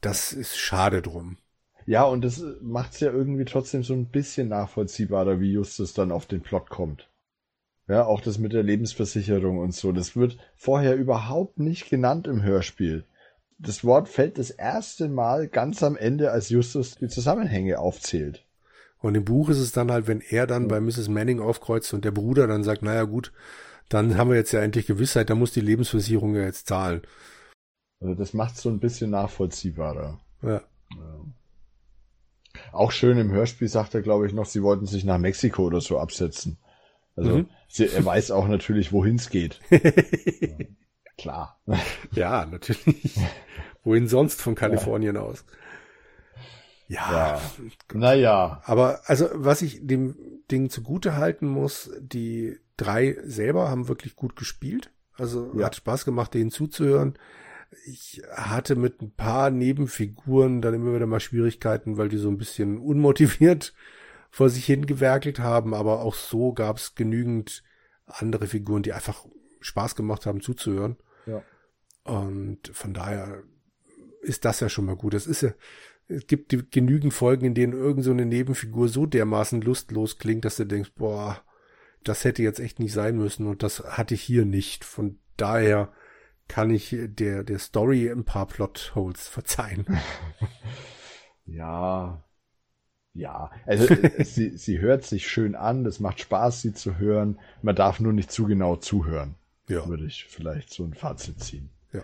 das ist schade drum. Ja, und das macht es ja irgendwie trotzdem so ein bisschen nachvollziehbarer, wie Justus dann auf den Plot kommt. Ja, auch das mit der Lebensversicherung und so. Das wird vorher überhaupt nicht genannt im Hörspiel das Wort fällt das erste Mal ganz am Ende, als Justus die Zusammenhänge aufzählt. Und im Buch ist es dann halt, wenn er dann bei Mrs. Manning aufkreuzt und der Bruder dann sagt, naja gut, dann haben wir jetzt ja endlich Gewissheit, da muss die Lebensversicherung ja jetzt zahlen. Also das macht es so ein bisschen nachvollziehbarer. Ja. ja. Auch schön im Hörspiel sagt er, glaube ich, noch, sie wollten sich nach Mexiko oder so absetzen. Also mhm. sie, er weiß auch natürlich, wohin es geht. ja. Klar. Ja, natürlich. Wohin sonst von Kalifornien ja. aus? Ja. ja. Naja. Aber also, was ich dem Ding zugute halten muss, die drei selber haben wirklich gut gespielt. Also ja. hat Spaß gemacht, denen zuzuhören. Ich hatte mit ein paar Nebenfiguren dann immer wieder mal Schwierigkeiten, weil die so ein bisschen unmotiviert vor sich hingewerkelt haben, aber auch so gab es genügend andere Figuren, die einfach Spaß gemacht haben zuzuhören. Ja. Und von daher ist das ja schon mal gut. Es ist ja, es gibt genügend Folgen, in denen irgend so eine Nebenfigur so dermaßen lustlos klingt, dass du denkst, boah, das hätte jetzt echt nicht sein müssen und das hatte ich hier nicht. Von daher kann ich der, der Story ein paar Plotholes verzeihen. ja, ja, also sie, sie hört sich schön an, es macht Spaß, sie zu hören. Man darf nur nicht zu genau zuhören. Ja. Würde ich vielleicht so ein Fazit ziehen. Ja,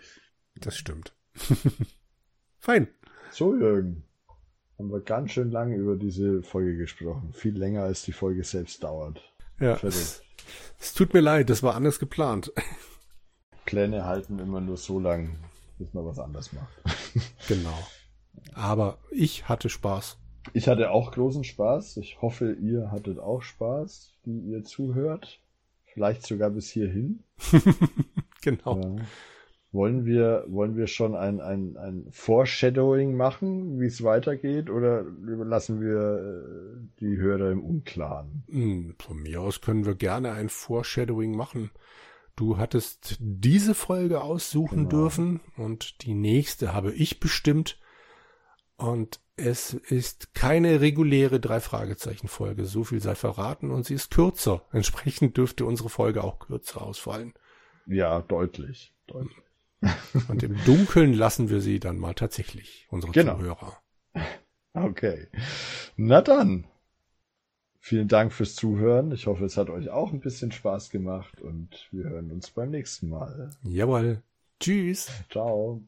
das stimmt. Fein. So, Jürgen. Haben wir ganz schön lange über diese Folge gesprochen. Viel länger als die Folge selbst dauert. Ja. Es, es tut mir leid, das war anders geplant. Pläne halten immer nur so lang, bis man was anders macht. genau. Aber ich hatte Spaß. Ich hatte auch großen Spaß. Ich hoffe, ihr hattet auch Spaß, die ihr zuhört. Vielleicht sogar bis hierhin. genau. Ja. Wollen wir, wollen wir schon ein, ein, ein Foreshadowing machen, wie es weitergeht, oder lassen wir äh, die Hörer im Unklaren? Hm, von mir aus können wir gerne ein Foreshadowing machen. Du hattest diese Folge aussuchen genau. dürfen und die nächste habe ich bestimmt. Und es ist keine reguläre Drei-Fragezeichen-Folge. So viel sei verraten und sie ist kürzer. Entsprechend dürfte unsere Folge auch kürzer ausfallen. Ja, deutlich. deutlich. Und im Dunkeln lassen wir sie dann mal tatsächlich, unsere genau. Zuhörer. Okay. Na dann. Vielen Dank fürs Zuhören. Ich hoffe, es hat euch auch ein bisschen Spaß gemacht und wir hören uns beim nächsten Mal. Jawohl. Tschüss. Ciao.